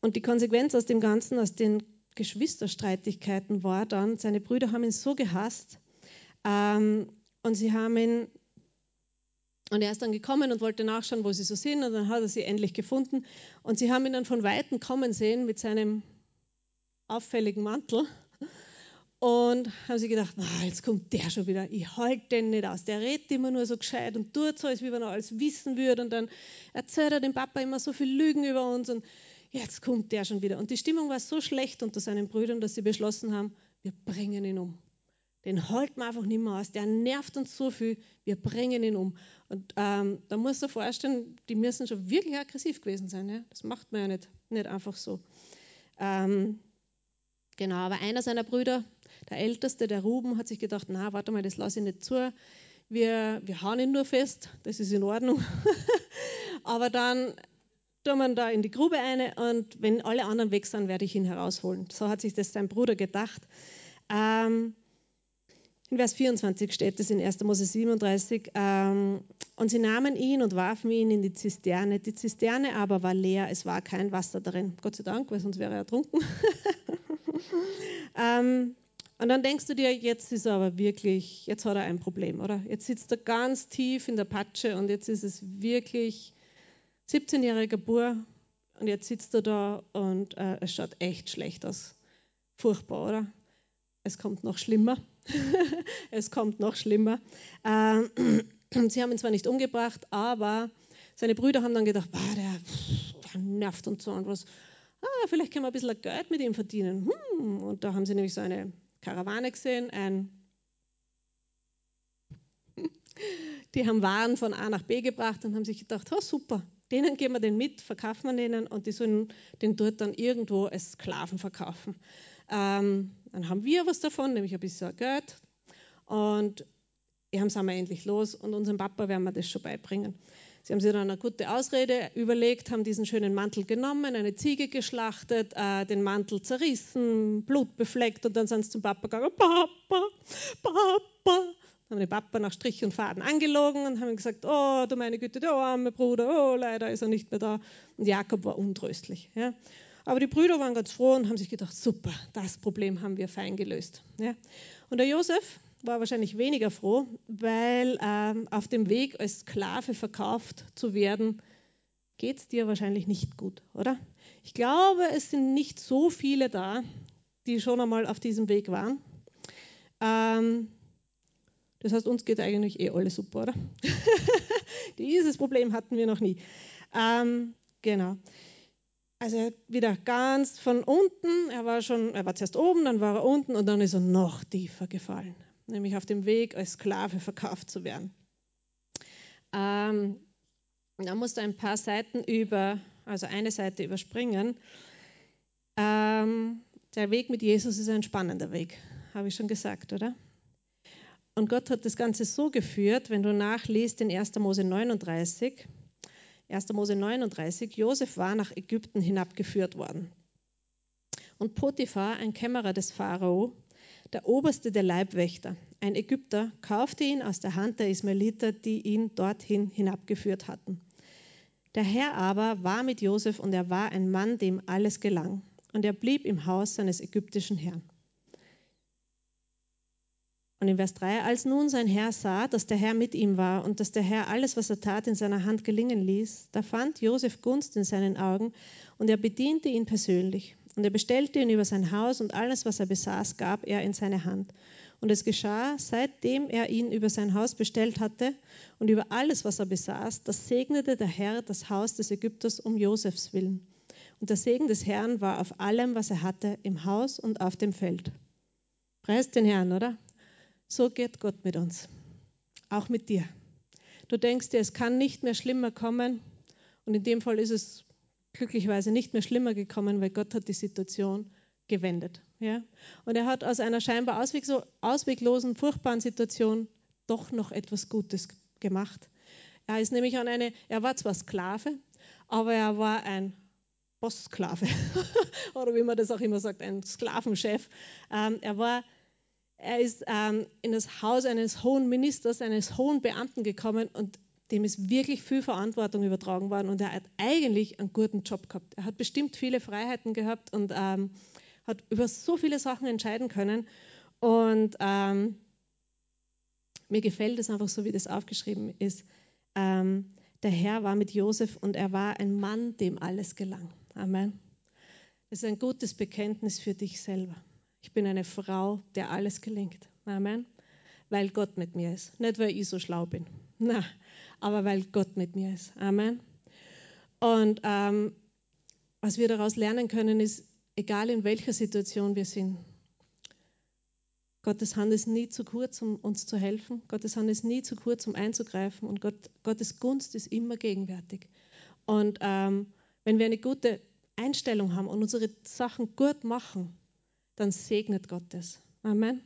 und die Konsequenz aus dem Ganzen, aus den Geschwisterstreitigkeiten war dann, seine Brüder haben ihn so gehasst, ähm, und sie haben ihn, und er ist dann gekommen und wollte nachschauen, wo sie so sind, und dann hat er sie endlich gefunden. Und sie haben ihn dann von Weitem kommen sehen mit seinem auffälligen Mantel. Und haben sie gedacht, na, jetzt kommt der schon wieder, ich halte den nicht aus. Der redet immer nur so gescheit und tut so, als wie wenn er alles wissen würde. Und dann erzählt er dem Papa immer so viel Lügen über uns. Und jetzt kommt der schon wieder. Und die Stimmung war so schlecht unter seinen Brüdern, dass sie beschlossen haben, wir bringen ihn um. Den halten wir einfach nicht mehr aus. Der nervt uns so viel, wir bringen ihn um. Und ähm, da muss man vorstellen, die müssen schon wirklich aggressiv gewesen sein. Ja? Das macht man ja nicht, nicht einfach so. Ähm, genau, aber einer seiner Brüder, der Älteste, der Ruben, hat sich gedacht, na, warte mal, das lasse ich nicht zu. Wir, wir hauen ihn nur fest, das ist in Ordnung. *laughs* aber dann tun wir ihn da in die Grube eine und wenn alle anderen weg sind, werde ich ihn herausholen. So hat sich das sein Bruder gedacht. Ähm, in Vers 24 steht es in 1. Mose 37. Ähm, und sie nahmen ihn und warfen ihn in die Zisterne. Die Zisterne aber war leer, es war kein Wasser darin. Gott sei Dank, weil sonst wäre er ertrunken. *laughs* *laughs* ähm, und dann denkst du dir, jetzt ist er aber wirklich, jetzt hat er ein Problem, oder? Jetzt sitzt er ganz tief in der Patsche und jetzt ist es wirklich 17-jähriger Bur und jetzt sitzt er da und äh, es schaut echt schlecht aus. Furchtbar, oder? Es kommt noch schlimmer. *laughs* es kommt noch schlimmer. Ähm, *clears throat* sie haben ihn zwar nicht umgebracht, aber seine Brüder haben dann gedacht, der, der, nervt und so und was. Ah, vielleicht können wir ein bisschen Geld mit ihm verdienen. Hm. Und da haben sie nämlich so eine Karawane gesehen, ein *laughs* die haben Waren von A nach B gebracht und haben sich gedacht, oh super, denen geben wir den mit, verkaufen wir denen und die sollen den dort dann irgendwo als Sklaven verkaufen. Ähm, dann haben wir was davon, nämlich ein bisschen Geld. Und haben sind wir endlich los und unserem Papa werden wir das schon beibringen. Sie haben sich dann eine gute Ausrede überlegt, haben diesen schönen Mantel genommen, eine Ziege geschlachtet, äh, den Mantel zerrissen, Blut befleckt und dann sind sie zum Papa gegangen, Papa, Papa. Haben den Papa nach Strich und Faden angelogen und haben gesagt, oh du meine Güte, der arme Bruder, oh leider ist er nicht mehr da. Und Jakob war untröstlich. Ja. Aber die Brüder waren ganz froh und haben sich gedacht, super, das Problem haben wir fein gelöst. Ja. Und der Josef war wahrscheinlich weniger froh, weil ähm, auf dem Weg als Sklave verkauft zu werden, geht es dir wahrscheinlich nicht gut, oder? Ich glaube, es sind nicht so viele da, die schon einmal auf diesem Weg waren. Ähm, das heißt, uns geht eigentlich eh alles super, oder? *laughs* Dieses Problem hatten wir noch nie. Ähm, genau. Also wieder ganz von unten, er war schon, er war zuerst oben, dann war er unten und dann ist er noch tiefer gefallen, nämlich auf dem Weg als Sklave verkauft zu werden. Ähm, da musste ein paar Seiten über, also eine Seite überspringen. Ähm, der Weg mit Jesus ist ein spannender Weg, habe ich schon gesagt, oder? Und Gott hat das Ganze so geführt, wenn du nachliest in 1. Mose 39, 1. Mose 39, Josef war nach Ägypten hinabgeführt worden. Und Potiphar, ein Kämmerer des Pharao, der oberste der Leibwächter, ein Ägypter, kaufte ihn aus der Hand der Ismaeliter, die ihn dorthin hinabgeführt hatten. Der Herr aber war mit Josef und er war ein Mann, dem alles gelang. Und er blieb im Haus seines ägyptischen Herrn. Und in Vers 3, als nun sein Herr sah, dass der Herr mit ihm war und dass der Herr alles, was er tat, in seiner Hand gelingen ließ, da fand Josef Gunst in seinen Augen und er bediente ihn persönlich. Und er bestellte ihn über sein Haus und alles, was er besaß, gab er in seine Hand. Und es geschah, seitdem er ihn über sein Haus bestellt hatte und über alles, was er besaß, das segnete der Herr das Haus des Ägypters um Josefs willen. Und der Segen des Herrn war auf allem, was er hatte, im Haus und auf dem Feld. Preist den Herrn, oder? So geht Gott mit uns, auch mit dir. Du denkst dir, es kann nicht mehr schlimmer kommen und in dem Fall ist es glücklicherweise nicht mehr schlimmer gekommen, weil Gott hat die Situation gewendet. Ja? Und er hat aus einer scheinbar ausweglosen, furchtbaren Situation doch noch etwas Gutes gemacht. Er ist nämlich an eine, er war zwar Sklave, aber er war ein Bosssklave *laughs* oder wie man das auch immer sagt, ein Sklavenchef. Ähm, er war er ist ähm, in das Haus eines hohen Ministers, eines hohen Beamten gekommen und dem ist wirklich viel Verantwortung übertragen worden und er hat eigentlich einen guten Job gehabt. Er hat bestimmt viele Freiheiten gehabt und ähm, hat über so viele Sachen entscheiden können. Und ähm, mir gefällt es einfach so, wie das aufgeschrieben ist. Ähm, der Herr war mit Josef und er war ein Mann, dem alles gelang. Amen. Das ist ein gutes Bekenntnis für dich selber. Ich bin eine Frau, der alles gelingt. Amen. Weil Gott mit mir ist. Nicht, weil ich so schlau bin. Na, aber weil Gott mit mir ist. Amen. Und ähm, was wir daraus lernen können, ist, egal in welcher Situation wir sind, Gottes Hand ist nie zu kurz, um uns zu helfen. Gottes Hand ist nie zu kurz, um einzugreifen. Und Gott, Gottes Gunst ist immer gegenwärtig. Und ähm, wenn wir eine gute Einstellung haben und unsere Sachen gut machen, dann segnet Gott es. Amen.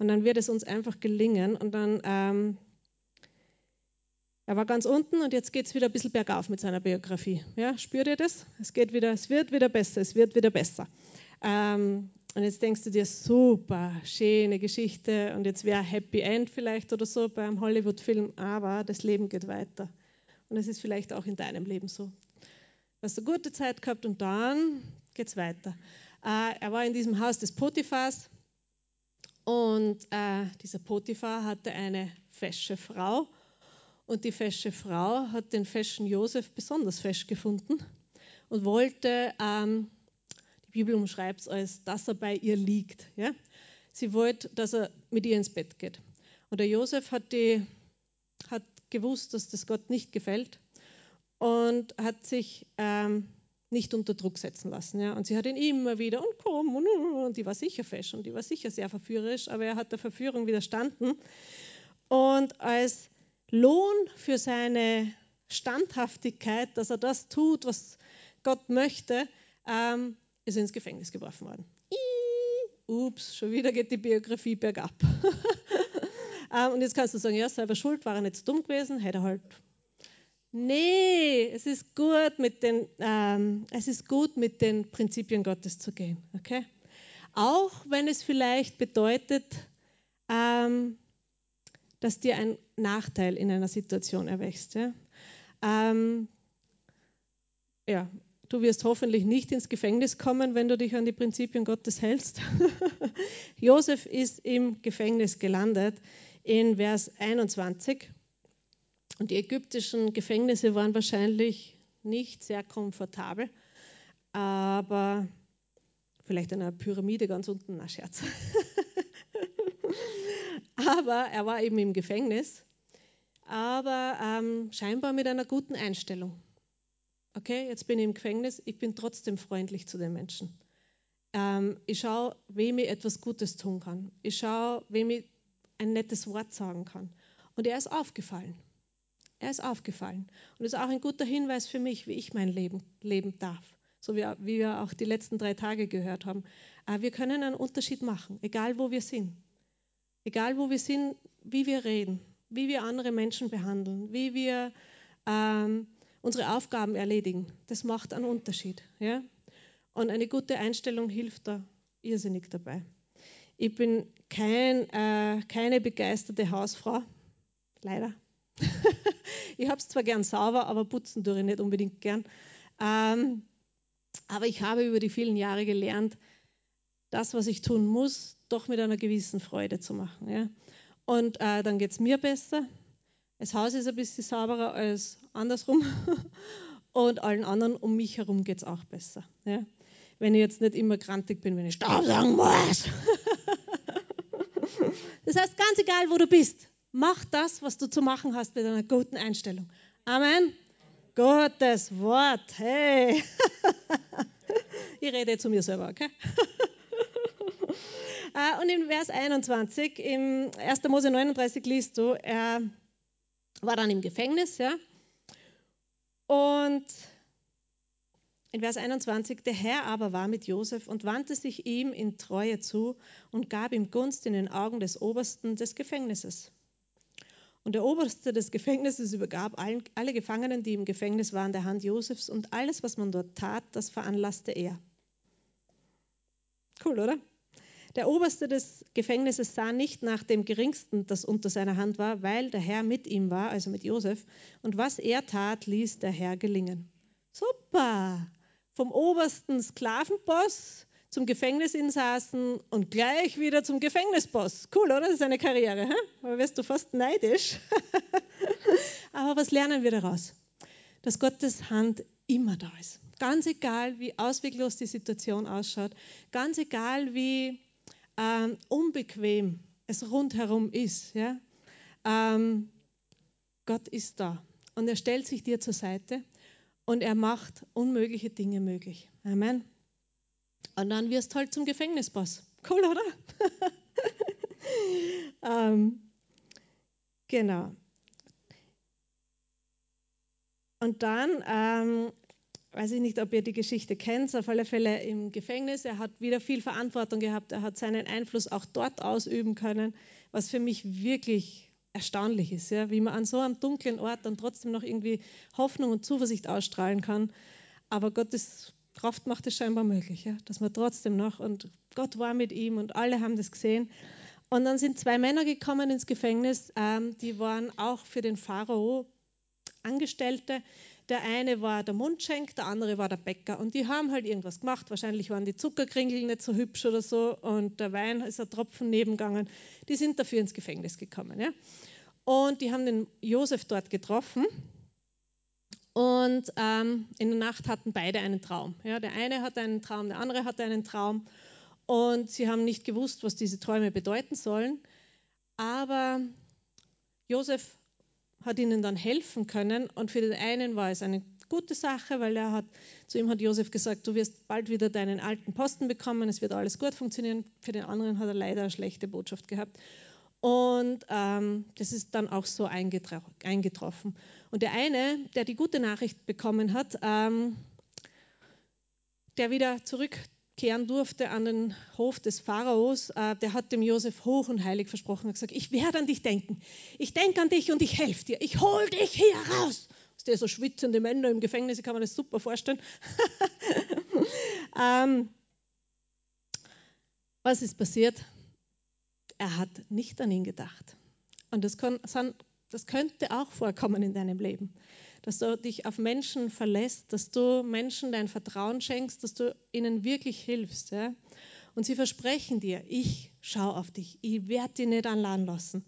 Und dann wird es uns einfach gelingen. Und dann, ähm, er war ganz unten und jetzt geht es wieder ein bisschen bergauf mit seiner Biografie. Ja, spürt ihr das? Es geht wieder, es wird wieder besser, es wird wieder besser. Ähm, und jetzt denkst du dir, super, schöne Geschichte und jetzt wäre Happy End vielleicht oder so beim Hollywood-Film, aber das Leben geht weiter. Und es ist vielleicht auch in deinem Leben so. Du hast eine gute Zeit gehabt und dann geht es weiter. Äh, er war in diesem Haus des Potiphars und äh, dieser Potiphar hatte eine fesche Frau und die fesche Frau hat den feschen Josef besonders fesch gefunden und wollte ähm, Bibel umschreibt es als, dass er bei ihr liegt. Ja? Sie wollte, dass er mit ihr ins Bett geht. Und der Josef hat, die, hat gewusst, dass das Gott nicht gefällt und hat sich ähm, nicht unter Druck setzen lassen. Ja? Und sie hat ihn immer wieder, und komm, und, und die war sicher fesch und die war sicher sehr verführerisch, aber er hat der Verführung widerstanden. Und als Lohn für seine Standhaftigkeit, dass er das tut, was Gott möchte, ähm, ist ins Gefängnis geworfen worden. Ups, schon wieder geht die Biografie bergab. *laughs* Ähm, und jetzt kannst du sagen, ja, selber schuld, war er nicht so dumm gewesen, hätte er halt. Nee, es ist gut mit den, ähm, es ist gut mit den Prinzipien Gottes zu gehen, okay? Auch wenn es vielleicht bedeutet, ähm, dass dir ein Nachteil in einer Situation erwächst. Ja? Ähm, ja, Du wirst hoffentlich nicht ins Gefängnis kommen, wenn du dich an die Prinzipien Gottes hältst. *laughs* Josef ist im Gefängnis gelandet in Vers 21. Und die ägyptischen Gefängnisse waren wahrscheinlich nicht sehr komfortabel, aber vielleicht eine Pyramide ganz unten, na Scherz. *laughs* aber er war eben im Gefängnis, aber ähm, scheinbar mit einer guten Einstellung okay, jetzt bin ich im Gefängnis, ich bin trotzdem freundlich zu den Menschen. Ähm, ich schaue, wem ich etwas Gutes tun kann. Ich schaue, wem ich ein nettes Wort sagen kann. Und er ist aufgefallen. Er ist aufgefallen. Und ist auch ein guter Hinweis für mich, wie ich mein Leben leben darf. So wie, wie wir auch die letzten drei Tage gehört haben. Äh, wir können einen Unterschied machen, egal wo wir sind. Egal wo wir sind, wie wir reden, wie wir andere Menschen behandeln, wie wir ähm, unsere Aufgaben erledigen. Das macht einen Unterschied. Ja? Und eine gute Einstellung hilft da irrsinnig dabei. Ich bin kein, äh, keine begeisterte Hausfrau, leider. *laughs* ich habe es zwar gern sauber, aber putzen tue ich nicht unbedingt gern. Ähm, aber ich habe über die vielen Jahre gelernt, das, was ich tun muss, doch mit einer gewissen Freude zu machen. Ja? Und äh, dann geht es mir besser, das Haus ist ein bisschen sauberer als andersrum *laughs* und allen anderen um mich herum geht es auch besser. Ja? Wenn ich jetzt nicht immer grantig bin, wenn ich Staubsaugen muss. *laughs* das heißt, ganz egal, wo du bist, mach das, was du zu machen hast mit einer guten Einstellung. Amen. Gottes Wort. Hey. *laughs* ich rede zu mir selber, okay? Ah, und in Vers 21, im 1. Mose 39 liest du, er war dann im Gefängnis, ja. Und in Vers 21, der Herr aber war mit Josef und wandte sich ihm in Treue zu und gab ihm Gunst in den Augen des Obersten des Gefängnisses. Und der Oberste des Gefängnisses übergab allen, alle Gefangenen, die im Gefängnis waren, der Hand Josefs und alles, was man dort tat, das veranlasste er. Cool, oder? Der Oberste des Gefängnisses sah nicht nach dem Geringsten, das unter seiner Hand war, weil der Herr mit ihm war, also mit Josef. Und was er tat, ließ der Herr gelingen. Super! Vom obersten Sklavenboss zum Gefängnisinsassen und gleich wieder zum Gefängnisboss. Cool, oder? Das ist eine Karriere. Hä? Da wirst du fast neidisch. *laughs* Aber was lernen wir daraus? Dass Gottes Hand immer da ist. Ganz egal, wie ausweglos die Situation ausschaut, ganz egal, wie ähm, unbequem es rundherum ist. Ja? Ähm, Gott ist da und er stellt sich dir zur Seite und er macht unmögliche Dinge möglich. Amen. Und dann wirst du halt zum Gefängnisboss. Cool, oder? *laughs* ähm, genau. Und dann, ähm, weiß ich nicht, ob ihr die Geschichte kennt, auf alle Fälle im Gefängnis. Er hat wieder viel Verantwortung gehabt. Er hat seinen Einfluss auch dort ausüben können, was für mich wirklich erstaunlich ist, ja, wie man an so einem dunklen Ort dann trotzdem noch irgendwie Hoffnung und Zuversicht ausstrahlen kann. Aber Gottes Kraft macht es scheinbar möglich, ja, dass man trotzdem noch, und Gott war mit ihm und alle haben das gesehen. Und dann sind zwei Männer gekommen ins Gefängnis, ähm, die waren auch für den Pharao Angestellte. Der eine war der Mundschenk, der andere war der Bäcker. Und die haben halt irgendwas gemacht. Wahrscheinlich waren die Zuckerkringel nicht so hübsch oder so. Und der Wein ist ein Tropfen nebengegangen. Die sind dafür ins Gefängnis gekommen. Ja? Und die haben den Josef dort getroffen. Und ähm, in der Nacht hatten beide einen Traum. Ja, der eine hatte einen Traum, der andere hatte einen Traum. Und sie haben nicht gewusst, was diese Träume bedeuten sollen. Aber Josef hat ihnen dann helfen können. Und für den einen war es eine gute Sache, weil er hat, zu ihm hat Josef gesagt, du wirst bald wieder deinen alten Posten bekommen, es wird alles gut funktionieren. Für den anderen hat er leider eine schlechte Botschaft gehabt. Und ähm, das ist dann auch so eingetroffen. Und der eine, der die gute Nachricht bekommen hat, ähm, der wieder zurück kehren durfte an den Hof des Pharaos, äh, der hat dem Josef hoch und heilig versprochen und gesagt, ich werde an dich denken. Ich denke an dich und ich helfe dir. Ich hol dich hier raus. Ist der so schwitzende Männer im Gefängnis, ich kann mir das super vorstellen. *laughs* ähm, was ist passiert? Er hat nicht an ihn gedacht. Und das, kann, das könnte auch vorkommen in deinem Leben dass du dich auf Menschen verlässt, dass du Menschen dein Vertrauen schenkst, dass du ihnen wirklich hilfst. Ja? Und sie versprechen dir, ich schaue auf dich, ich werde dich nicht allein lassen.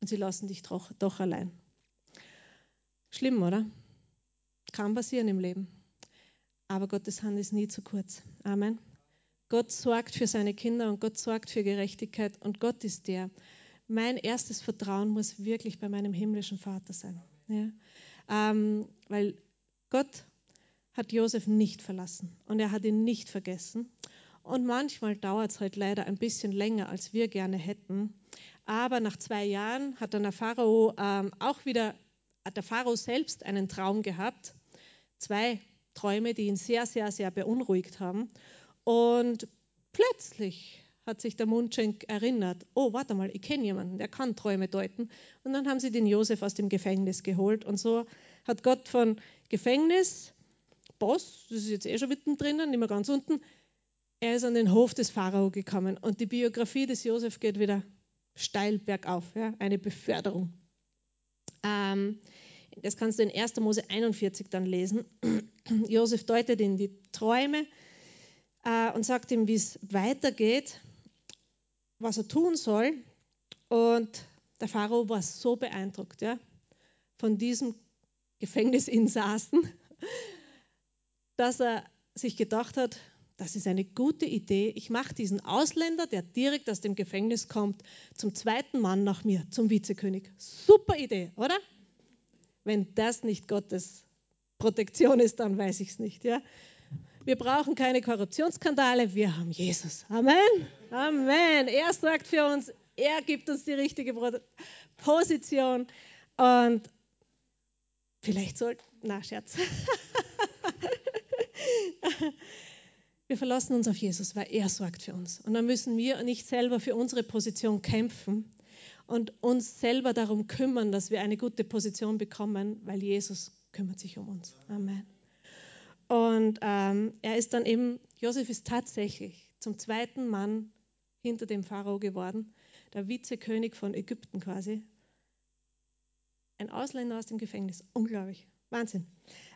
Und sie lassen dich doch, doch allein. Schlimm, oder? Kann passieren im Leben. Aber Gottes Hand ist nie zu kurz. Amen. Gott sorgt für seine Kinder und Gott sorgt für Gerechtigkeit und Gott ist der. Mein erstes Vertrauen muss wirklich bei meinem himmlischen Vater sein. Ja? Ähm, weil Gott hat Josef nicht verlassen und er hat ihn nicht vergessen. Und manchmal dauert es halt leider ein bisschen länger, als wir gerne hätten. Aber nach zwei Jahren hat dann der Pharao ähm, auch wieder, hat der Pharao selbst einen Traum gehabt. Zwei Träume, die ihn sehr, sehr, sehr beunruhigt haben. Und plötzlich hat sich der Mundschenk erinnert, oh, warte mal, ich kenne jemanden, der kann Träume deuten. Und dann haben sie den Josef aus dem Gefängnis geholt. Und so hat Gott von Gefängnis, Boss, das ist jetzt eh schon mittendrin, nicht mehr ganz unten, er ist an den Hof des Pharao gekommen. Und die Biografie des Josef geht wieder steil bergauf, ja, eine Beförderung. Ähm, das kannst du in 1. Mose 41 dann lesen. *clears throat* Josef deutet in die Träume äh, und sagt ihm, wie es weitergeht was er tun soll. Und der Pharao war so beeindruckt ja, von diesem Gefängnisinsassen, dass er sich gedacht hat, das ist eine gute Idee. Ich mache diesen Ausländer, der direkt aus dem Gefängnis kommt, zum zweiten Mann nach mir, zum Vizekönig. Super Idee, oder? Wenn das nicht Gottes Protektion ist, dann weiß ich es nicht. Ja? Wir brauchen keine Korruptionsskandale, wir haben Jesus. Amen. Amen. Er sorgt für uns, er gibt uns die richtige Position. Und vielleicht sollten, na Scherz. *laughs* Wir verlassen uns auf Jesus, weil er sorgt für uns. Und dann müssen wir nicht selber für unsere Position kämpfen und uns selber darum kümmern, dass wir eine gute Position bekommen, weil Jesus kümmert sich um uns. Amen. Und ähm, er ist dann eben, Josef ist tatsächlich zum zweiten Mann hinter dem Pharao geworden, der Vizekönig von Ägypten quasi. Ein Ausländer aus dem Gefängnis, unglaublich. Wahnsinn.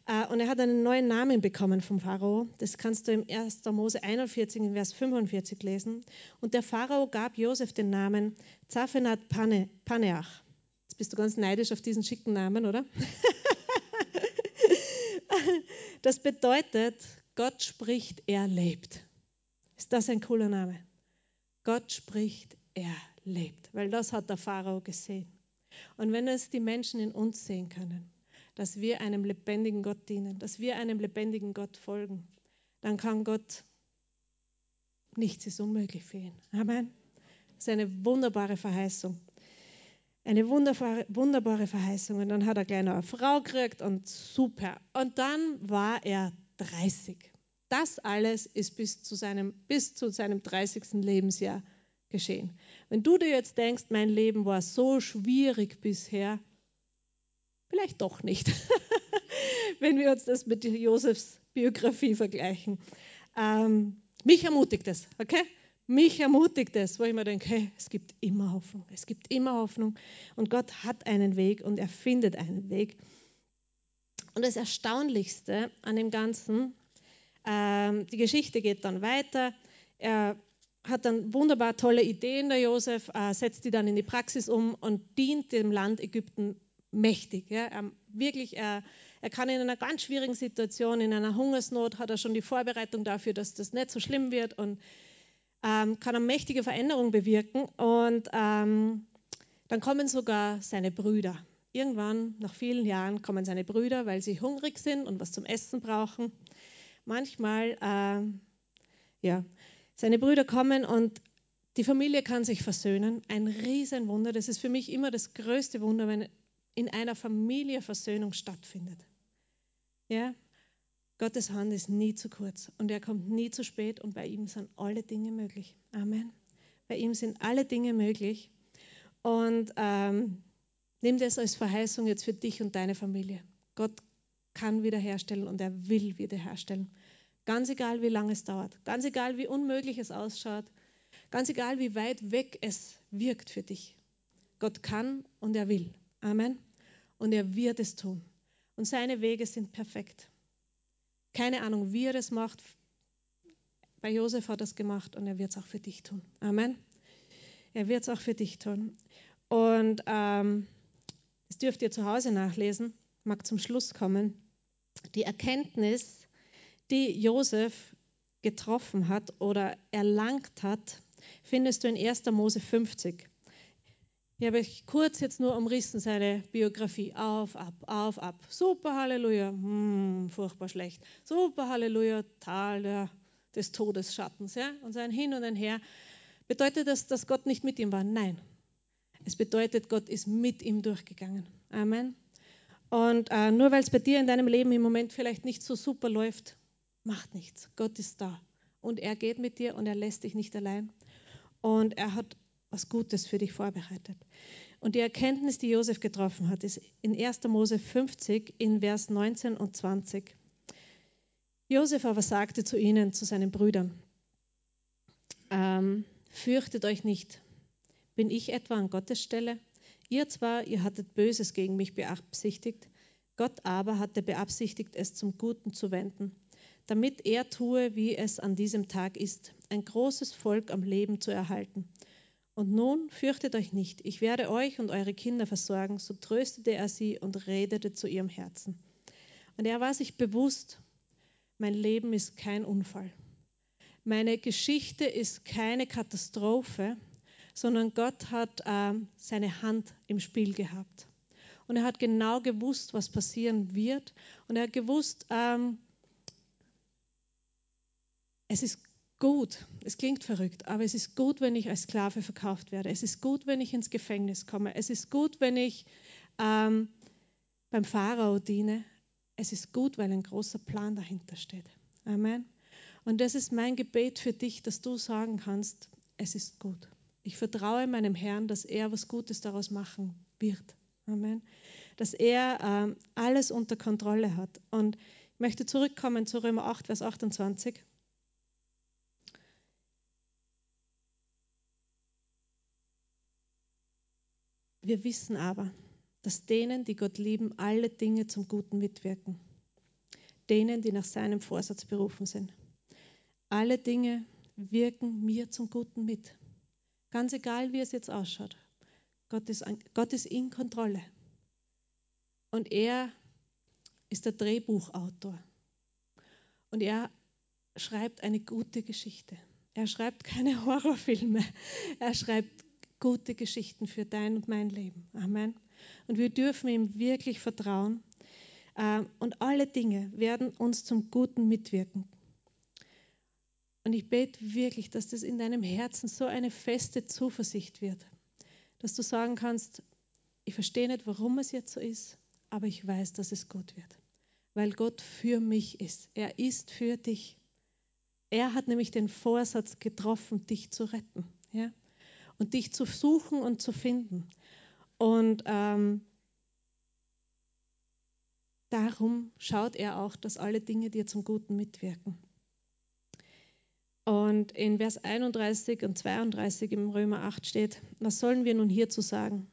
Äh, Und er hat einen neuen Namen bekommen vom Pharao. Das kannst du im 1. Mose 41, in Vers 45 lesen. Und der Pharao gab Josef den Namen Zaphenat Pane, Paneach. Jetzt bist du ganz neidisch auf diesen schicken Namen, oder? *laughs* Das bedeutet, Gott spricht, er lebt. Ist das ein cooler Name? Gott spricht, er lebt. Weil das hat der Pharao gesehen. Und wenn es die Menschen in uns sehen können, dass wir einem lebendigen Gott dienen, dass wir einem lebendigen Gott folgen, dann kann Gott, nichts ist unmöglich für ihn. Amen. Das ist eine wunderbare Verheißung. Eine wunderbare, wunderbare Verheißung. Und dann hat er gleich noch eine Frau gekriegt und super. Und dann war er 30. Das alles ist bis zu seinem, bis zu seinem 30. Lebensjahr geschehen. Wenn du dir jetzt denkst, mein Leben war so schwierig bisher, vielleicht doch nicht, *laughs* wenn wir uns das mit Josefs Biografie vergleichen. Ähm, mich ermutigt es, okay? Mich ermutigt es, wo ich mir denke, hey, es gibt immer Hoffnung, es gibt immer Hoffnung und Gott hat einen Weg und er findet einen Weg. Und das Erstaunlichste an dem Ganzen, ähm, die Geschichte geht dann weiter. Er hat dann wunderbar tolle Ideen, der Josef, äh, setzt die dann in die Praxis um und dient dem Land Ägypten mächtig. Ja. Er, wirklich, er, er kann in einer ganz schwierigen Situation, in einer Hungersnot, hat er schon die Vorbereitung dafür, dass das nicht so schlimm wird und ähm, kann eine mächtige Veränderung bewirken. Und ähm, dann kommen sogar seine Brüder. Irgendwann, nach vielen Jahren, kommen seine Brüder, weil sie hungrig sind und was zum Essen brauchen. Manchmal, ähm, ja, seine Brüder kommen und die Familie kann sich versöhnen. Ein Riesenwunder. Das ist für mich immer das größte Wunder, wenn in einer Familie Versöhnung stattfindet. Ja, Gottes Hand ist nie zu kurz und er kommt nie zu spät und bei ihm sind alle Dinge möglich. Amen. Bei ihm sind alle Dinge möglich und ähm, nimm das als Verheißung jetzt für dich und deine Familie. Gott kann wiederherstellen und er will wiederherstellen. Ganz egal, wie lange es dauert, ganz egal, wie unmöglich es ausschaut, ganz egal, wie weit weg es wirkt für dich. Gott kann und er will. Amen. Und er wird es tun. Und seine Wege sind perfekt. Keine Ahnung, wie er das macht. Bei Josef hat er es gemacht und er wird es auch für dich tun. Amen. Er wird es auch für dich tun. Und ähm, das dürft ihr zu Hause nachlesen. Mag zum Schluss kommen. Die Erkenntnis, die Josef getroffen hat oder erlangt hat, findest du in 1. Mose 50. Hier habe ich kurz jetzt nur umrissen seine Biografie. Auf, ab, auf, ab. Super, Halleluja. Hm, furchtbar schlecht. Super, Halleluja. Tal der, des Todesschattens. Ja? Und sein Hin und ein Her. Bedeutet das, dass Gott nicht mit ihm war? Nein. Es bedeutet, Gott ist mit ihm durchgegangen. Amen. Und äh, nur weil es bei dir in deinem Leben im Moment vielleicht nicht so super läuft, macht nichts. Gott ist da. Und er geht mit dir und er lässt dich nicht allein. Und er hat was Gutes für dich vorbereitet. Und die Erkenntnis, die Josef getroffen hat, ist in 1. Mose 50 in Vers 19 und 20. Josef aber sagte zu ihnen, zu seinen Brüdern, ähm, fürchtet euch nicht. Bin ich etwa an Gottes Stelle? Ihr zwar, ihr hattet Böses gegen mich beabsichtigt, Gott aber hatte beabsichtigt, es zum Guten zu wenden, damit er tue, wie es an diesem Tag ist, ein großes Volk am Leben zu erhalten. Und nun fürchtet euch nicht, ich werde euch und eure Kinder versorgen. So tröstete er sie und redete zu ihrem Herzen. Und er war sich bewusst, mein Leben ist kein Unfall. Meine Geschichte ist keine Katastrophe, sondern Gott hat ähm, seine Hand im Spiel gehabt. Und er hat genau gewusst, was passieren wird. Und er hat gewusst, ähm, es ist gut, es klingt verrückt, aber es ist gut, wenn ich als Sklave verkauft werde. Es ist gut, wenn ich ins Gefängnis komme. Es ist gut, wenn ich ähm, beim Pharao diene. Es ist gut, weil ein großer Plan dahinter steht. Amen. Und das ist mein Gebet für dich, dass du sagen kannst, es ist gut. Ich vertraue meinem Herrn, dass er was Gutes daraus machen wird. Amen. Dass er ähm, alles unter Kontrolle hat. Und ich möchte zurückkommen zu Römer 8, Vers 28. Wir wissen aber, dass denen, die Gott lieben, alle Dinge zum Guten mitwirken. Denen, die nach seinem Vorsatz berufen sind. Alle Dinge wirken mir zum Guten mit. Ganz egal, wie es jetzt ausschaut. Gott ist, Gott ist in Kontrolle. Und er ist der Drehbuchautor. Und er schreibt eine gute Geschichte. Er schreibt keine *laughs* Horrorfilme. Er schreibt gute Geschichten für dein und mein Leben. Amen. Und wir dürfen ihm wirklich vertrauen. Ähm, und alle Dinge werden uns zum Guten mitwirken. Und ich bete wirklich, dass das in deinem Herzen so eine feste Zuversicht wird, dass du sagen kannst, ich verstehe nicht, warum es jetzt so ist, aber ich weiß, dass es gut wird, weil Gott für mich ist. Er ist für dich. Er hat nämlich den Vorsatz getroffen, dich zu retten ja? Und dich zu suchen und zu finden. Und ähm, darum schaut er auch, dass alle Dinge dir zum Guten mitwirken. Und in Vers 31 und 32 im Römer 8 steht, was sollen wir nun hierzu sagen?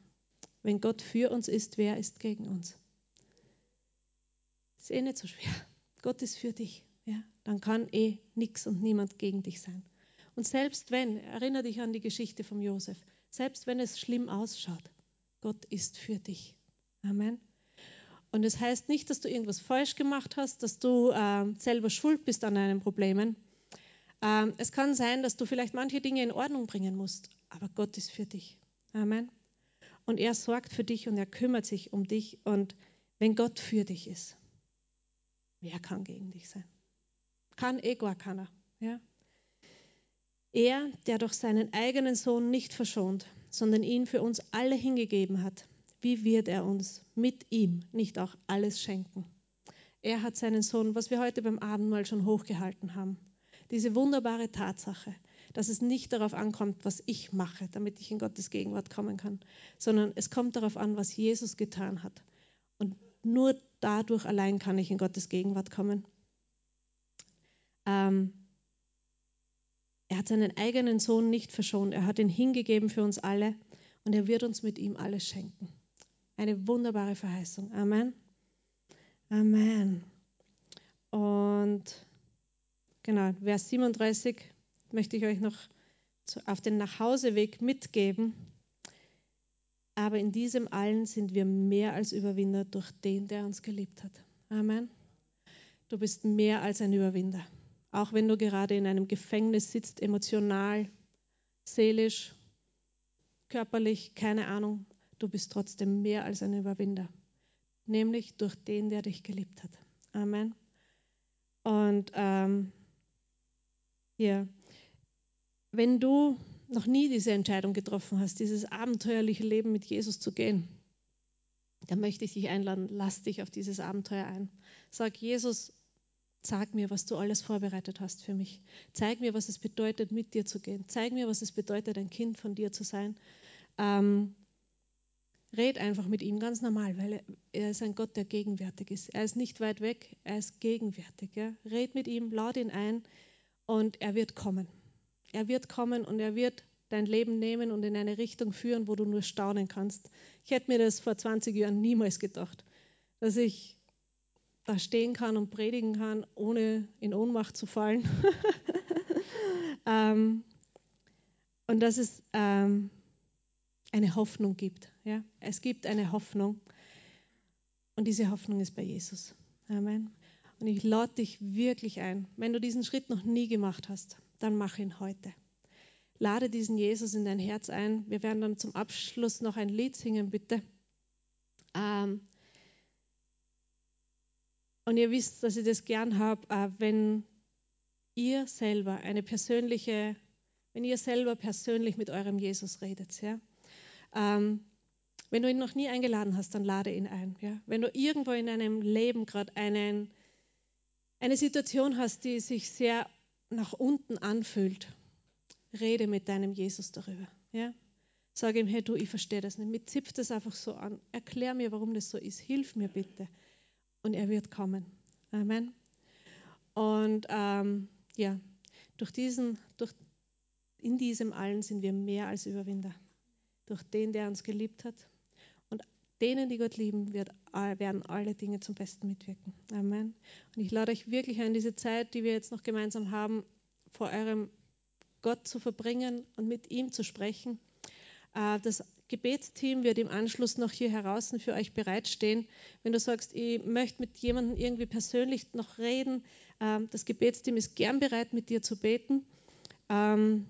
Wenn Gott für uns ist, wer ist gegen uns? Ist eh nicht so schwer. Gott ist für dich. Ja? Dann kann eh nichts und niemand gegen dich sein. Und selbst wenn, erinnere dich an die Geschichte von Josef, selbst wenn es schlimm ausschaut, Gott ist für dich. Amen. Und es das heißt nicht, dass du irgendwas falsch gemacht hast, dass du äh, selber schuld bist an deinen Problemen, ähm, es kann sein, dass du vielleicht manche Dinge in Ordnung bringen musst, aber Gott ist für dich. Amen. Und er sorgt für dich und er kümmert sich um dich. Und wenn Gott für dich ist, wer kann gegen dich sein? Kann eh gar keiner. Ja? Er, der doch seinen eigenen Sohn nicht verschont, sondern ihn für uns alle hingegeben hat, wie wird er uns mit ihm nicht auch alles schenken? Er hat seinen Sohn, was wir heute beim Abendmahl schon hochgehalten haben, diese wunderbare Tatsache, dass es nicht darauf ankommt, was ich mache, damit ich in Gottes Gegenwart kommen kann, sondern es kommt darauf an, was Jesus getan hat. Und nur dadurch allein kann ich in Gottes Gegenwart kommen. Ähm, er hat seinen eigenen Sohn nicht verschont, er hat ihn hingegeben für uns alle und er wird uns mit ihm alles schenken. Eine wunderbare Verheißung. Amen. Amen. Und Genau, Vers 37 möchte ich euch noch auf den Nachhauseweg mitgeben. Aber in diesem allen sind wir mehr als Überwinder durch den, der uns geliebt hat. Amen. Du bist mehr als ein Überwinder. Auch wenn du gerade in einem Gefängnis sitzt, emotional, seelisch, körperlich, keine Ahnung, du bist trotzdem mehr als ein Überwinder. Nämlich durch den, der dich geliebt hat. Amen. Und ähm, ja. Wenn du noch nie diese Entscheidung getroffen hast, dieses abenteuerliche Leben mit Jesus zu gehen, dann möchte ich dich einladen, lass dich auf dieses Abenteuer ein. Sag Jesus, sag mir, was du alles vorbereitet hast für mich. Zeig mir, was es bedeutet, mit dir zu gehen. Zeig mir, was es bedeutet, ein Kind von dir zu sein. Ähm, red einfach mit ihm ganz normal, weil er, er, ist ein Gott, der gegenwärtig ist. Er ist nicht weit weg, er ist gegenwärtig. Ja? Red mit ihm, lade ihn ein und er wird kommen. Er wird kommen und er wird dein Leben nehmen und in eine Richtung führen, wo du nur staunen kannst. Ich hätte mir das vor 20 Jahren niemals gedacht, dass ich da stehen kann und predigen kann, ohne in Ohnmacht zu fallen. *laughs* ähm, und dass es ähm, eine Hoffnung gibt. Ja? Es gibt eine Hoffnung und diese Hoffnung ist bei Jesus. Amen. Und ich lade dich wirklich ein, wenn du diesen Schritt noch nie gemacht hast, dann mach ihn heute. Lade diesen Jesus in dein Herz ein. Wir werden dann zum Abschluss noch ein Lied singen, bitte. Ähm und ihr wisst, dass ich das gern habe, äh, wenn ihr selber eine persönliche, wenn ihr selber persönlich mit eurem Jesus redet. Ja? Ähm wenn du ihn noch nie eingeladen hast, dann lade ihn ein. Ja? Wenn du irgendwo in deinem Leben gerade eine Situation hast, die sich sehr nach unten anfühlt, rede mit deinem Jesus darüber. Ja? Sag ihm, hey du, ich verstehe das nicht. Mit zipft das einfach so an. Erklär mir, warum das so ist. Hilf mir bitte. Und er wird kommen. Amen. Und ähm, ja, durch diesen, durch, in diesem allen sind wir mehr als Überwinder. Durch den, der uns geliebt hat. Und denen, die Gott lieben, wird, werden alle Dinge zum Besten mitwirken. Amen. Und ich lade euch wirklich ein, diese Zeit, die wir jetzt noch gemeinsam haben, vor eurem Gott zu verbringen und mit ihm zu sprechen. Äh, das Gebetsteam wird im Anschluss noch hier heraus für euch bereitstehen. Wenn du sagst, ich möchte mit jemandem irgendwie persönlich noch reden, ähm, das Gebetsteam ist gern bereit, mit dir zu beten. Ähm,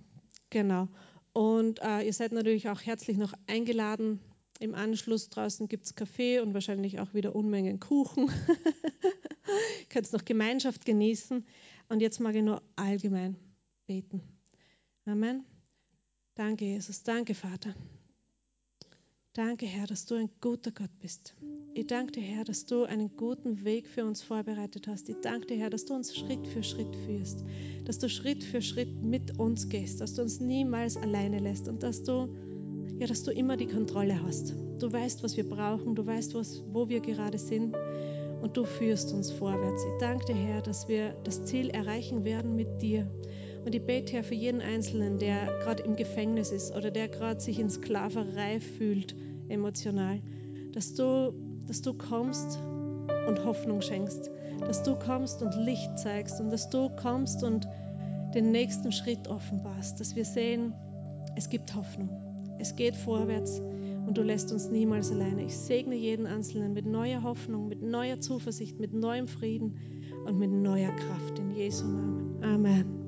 genau. Und äh, ihr seid natürlich auch herzlich noch eingeladen. Im Anschluss draußen gibt es Kaffee und wahrscheinlich auch wieder Unmengen Kuchen. *laughs* könnt noch Gemeinschaft genießen. Und jetzt mag ich nur allgemein beten. Amen. Danke, Jesus. Danke, Vater. Danke, Herr, dass du ein guter Gott bist. Ich danke dir, Herr, dass du einen guten Weg für uns vorbereitet hast. Ich danke dir, Herr, dass du uns Schritt für Schritt führst, dass du Schritt für Schritt mit uns gehst, dass du uns niemals alleine lässt und dass du, ja, dass du immer die Kontrolle hast. Du weißt, was wir brauchen, du weißt, was, wo wir gerade sind und du führst uns vorwärts. Ich danke dir, Herr, dass wir das Ziel erreichen werden mit dir. Und ich bete, Herr, für jeden Einzelnen, der gerade im Gefängnis ist oder der gerade sich in Sklaverei fühlt, emotional, dass du, dass du kommst und Hoffnung schenkst, dass du kommst und Licht zeigst und dass du kommst und den nächsten Schritt offenbarst, dass wir sehen, es gibt Hoffnung, es geht vorwärts und du lässt uns niemals alleine. Ich segne jeden Einzelnen mit neuer Hoffnung, mit neuer Zuversicht, mit neuem Frieden und mit neuer Kraft in Jesu Namen. Amen.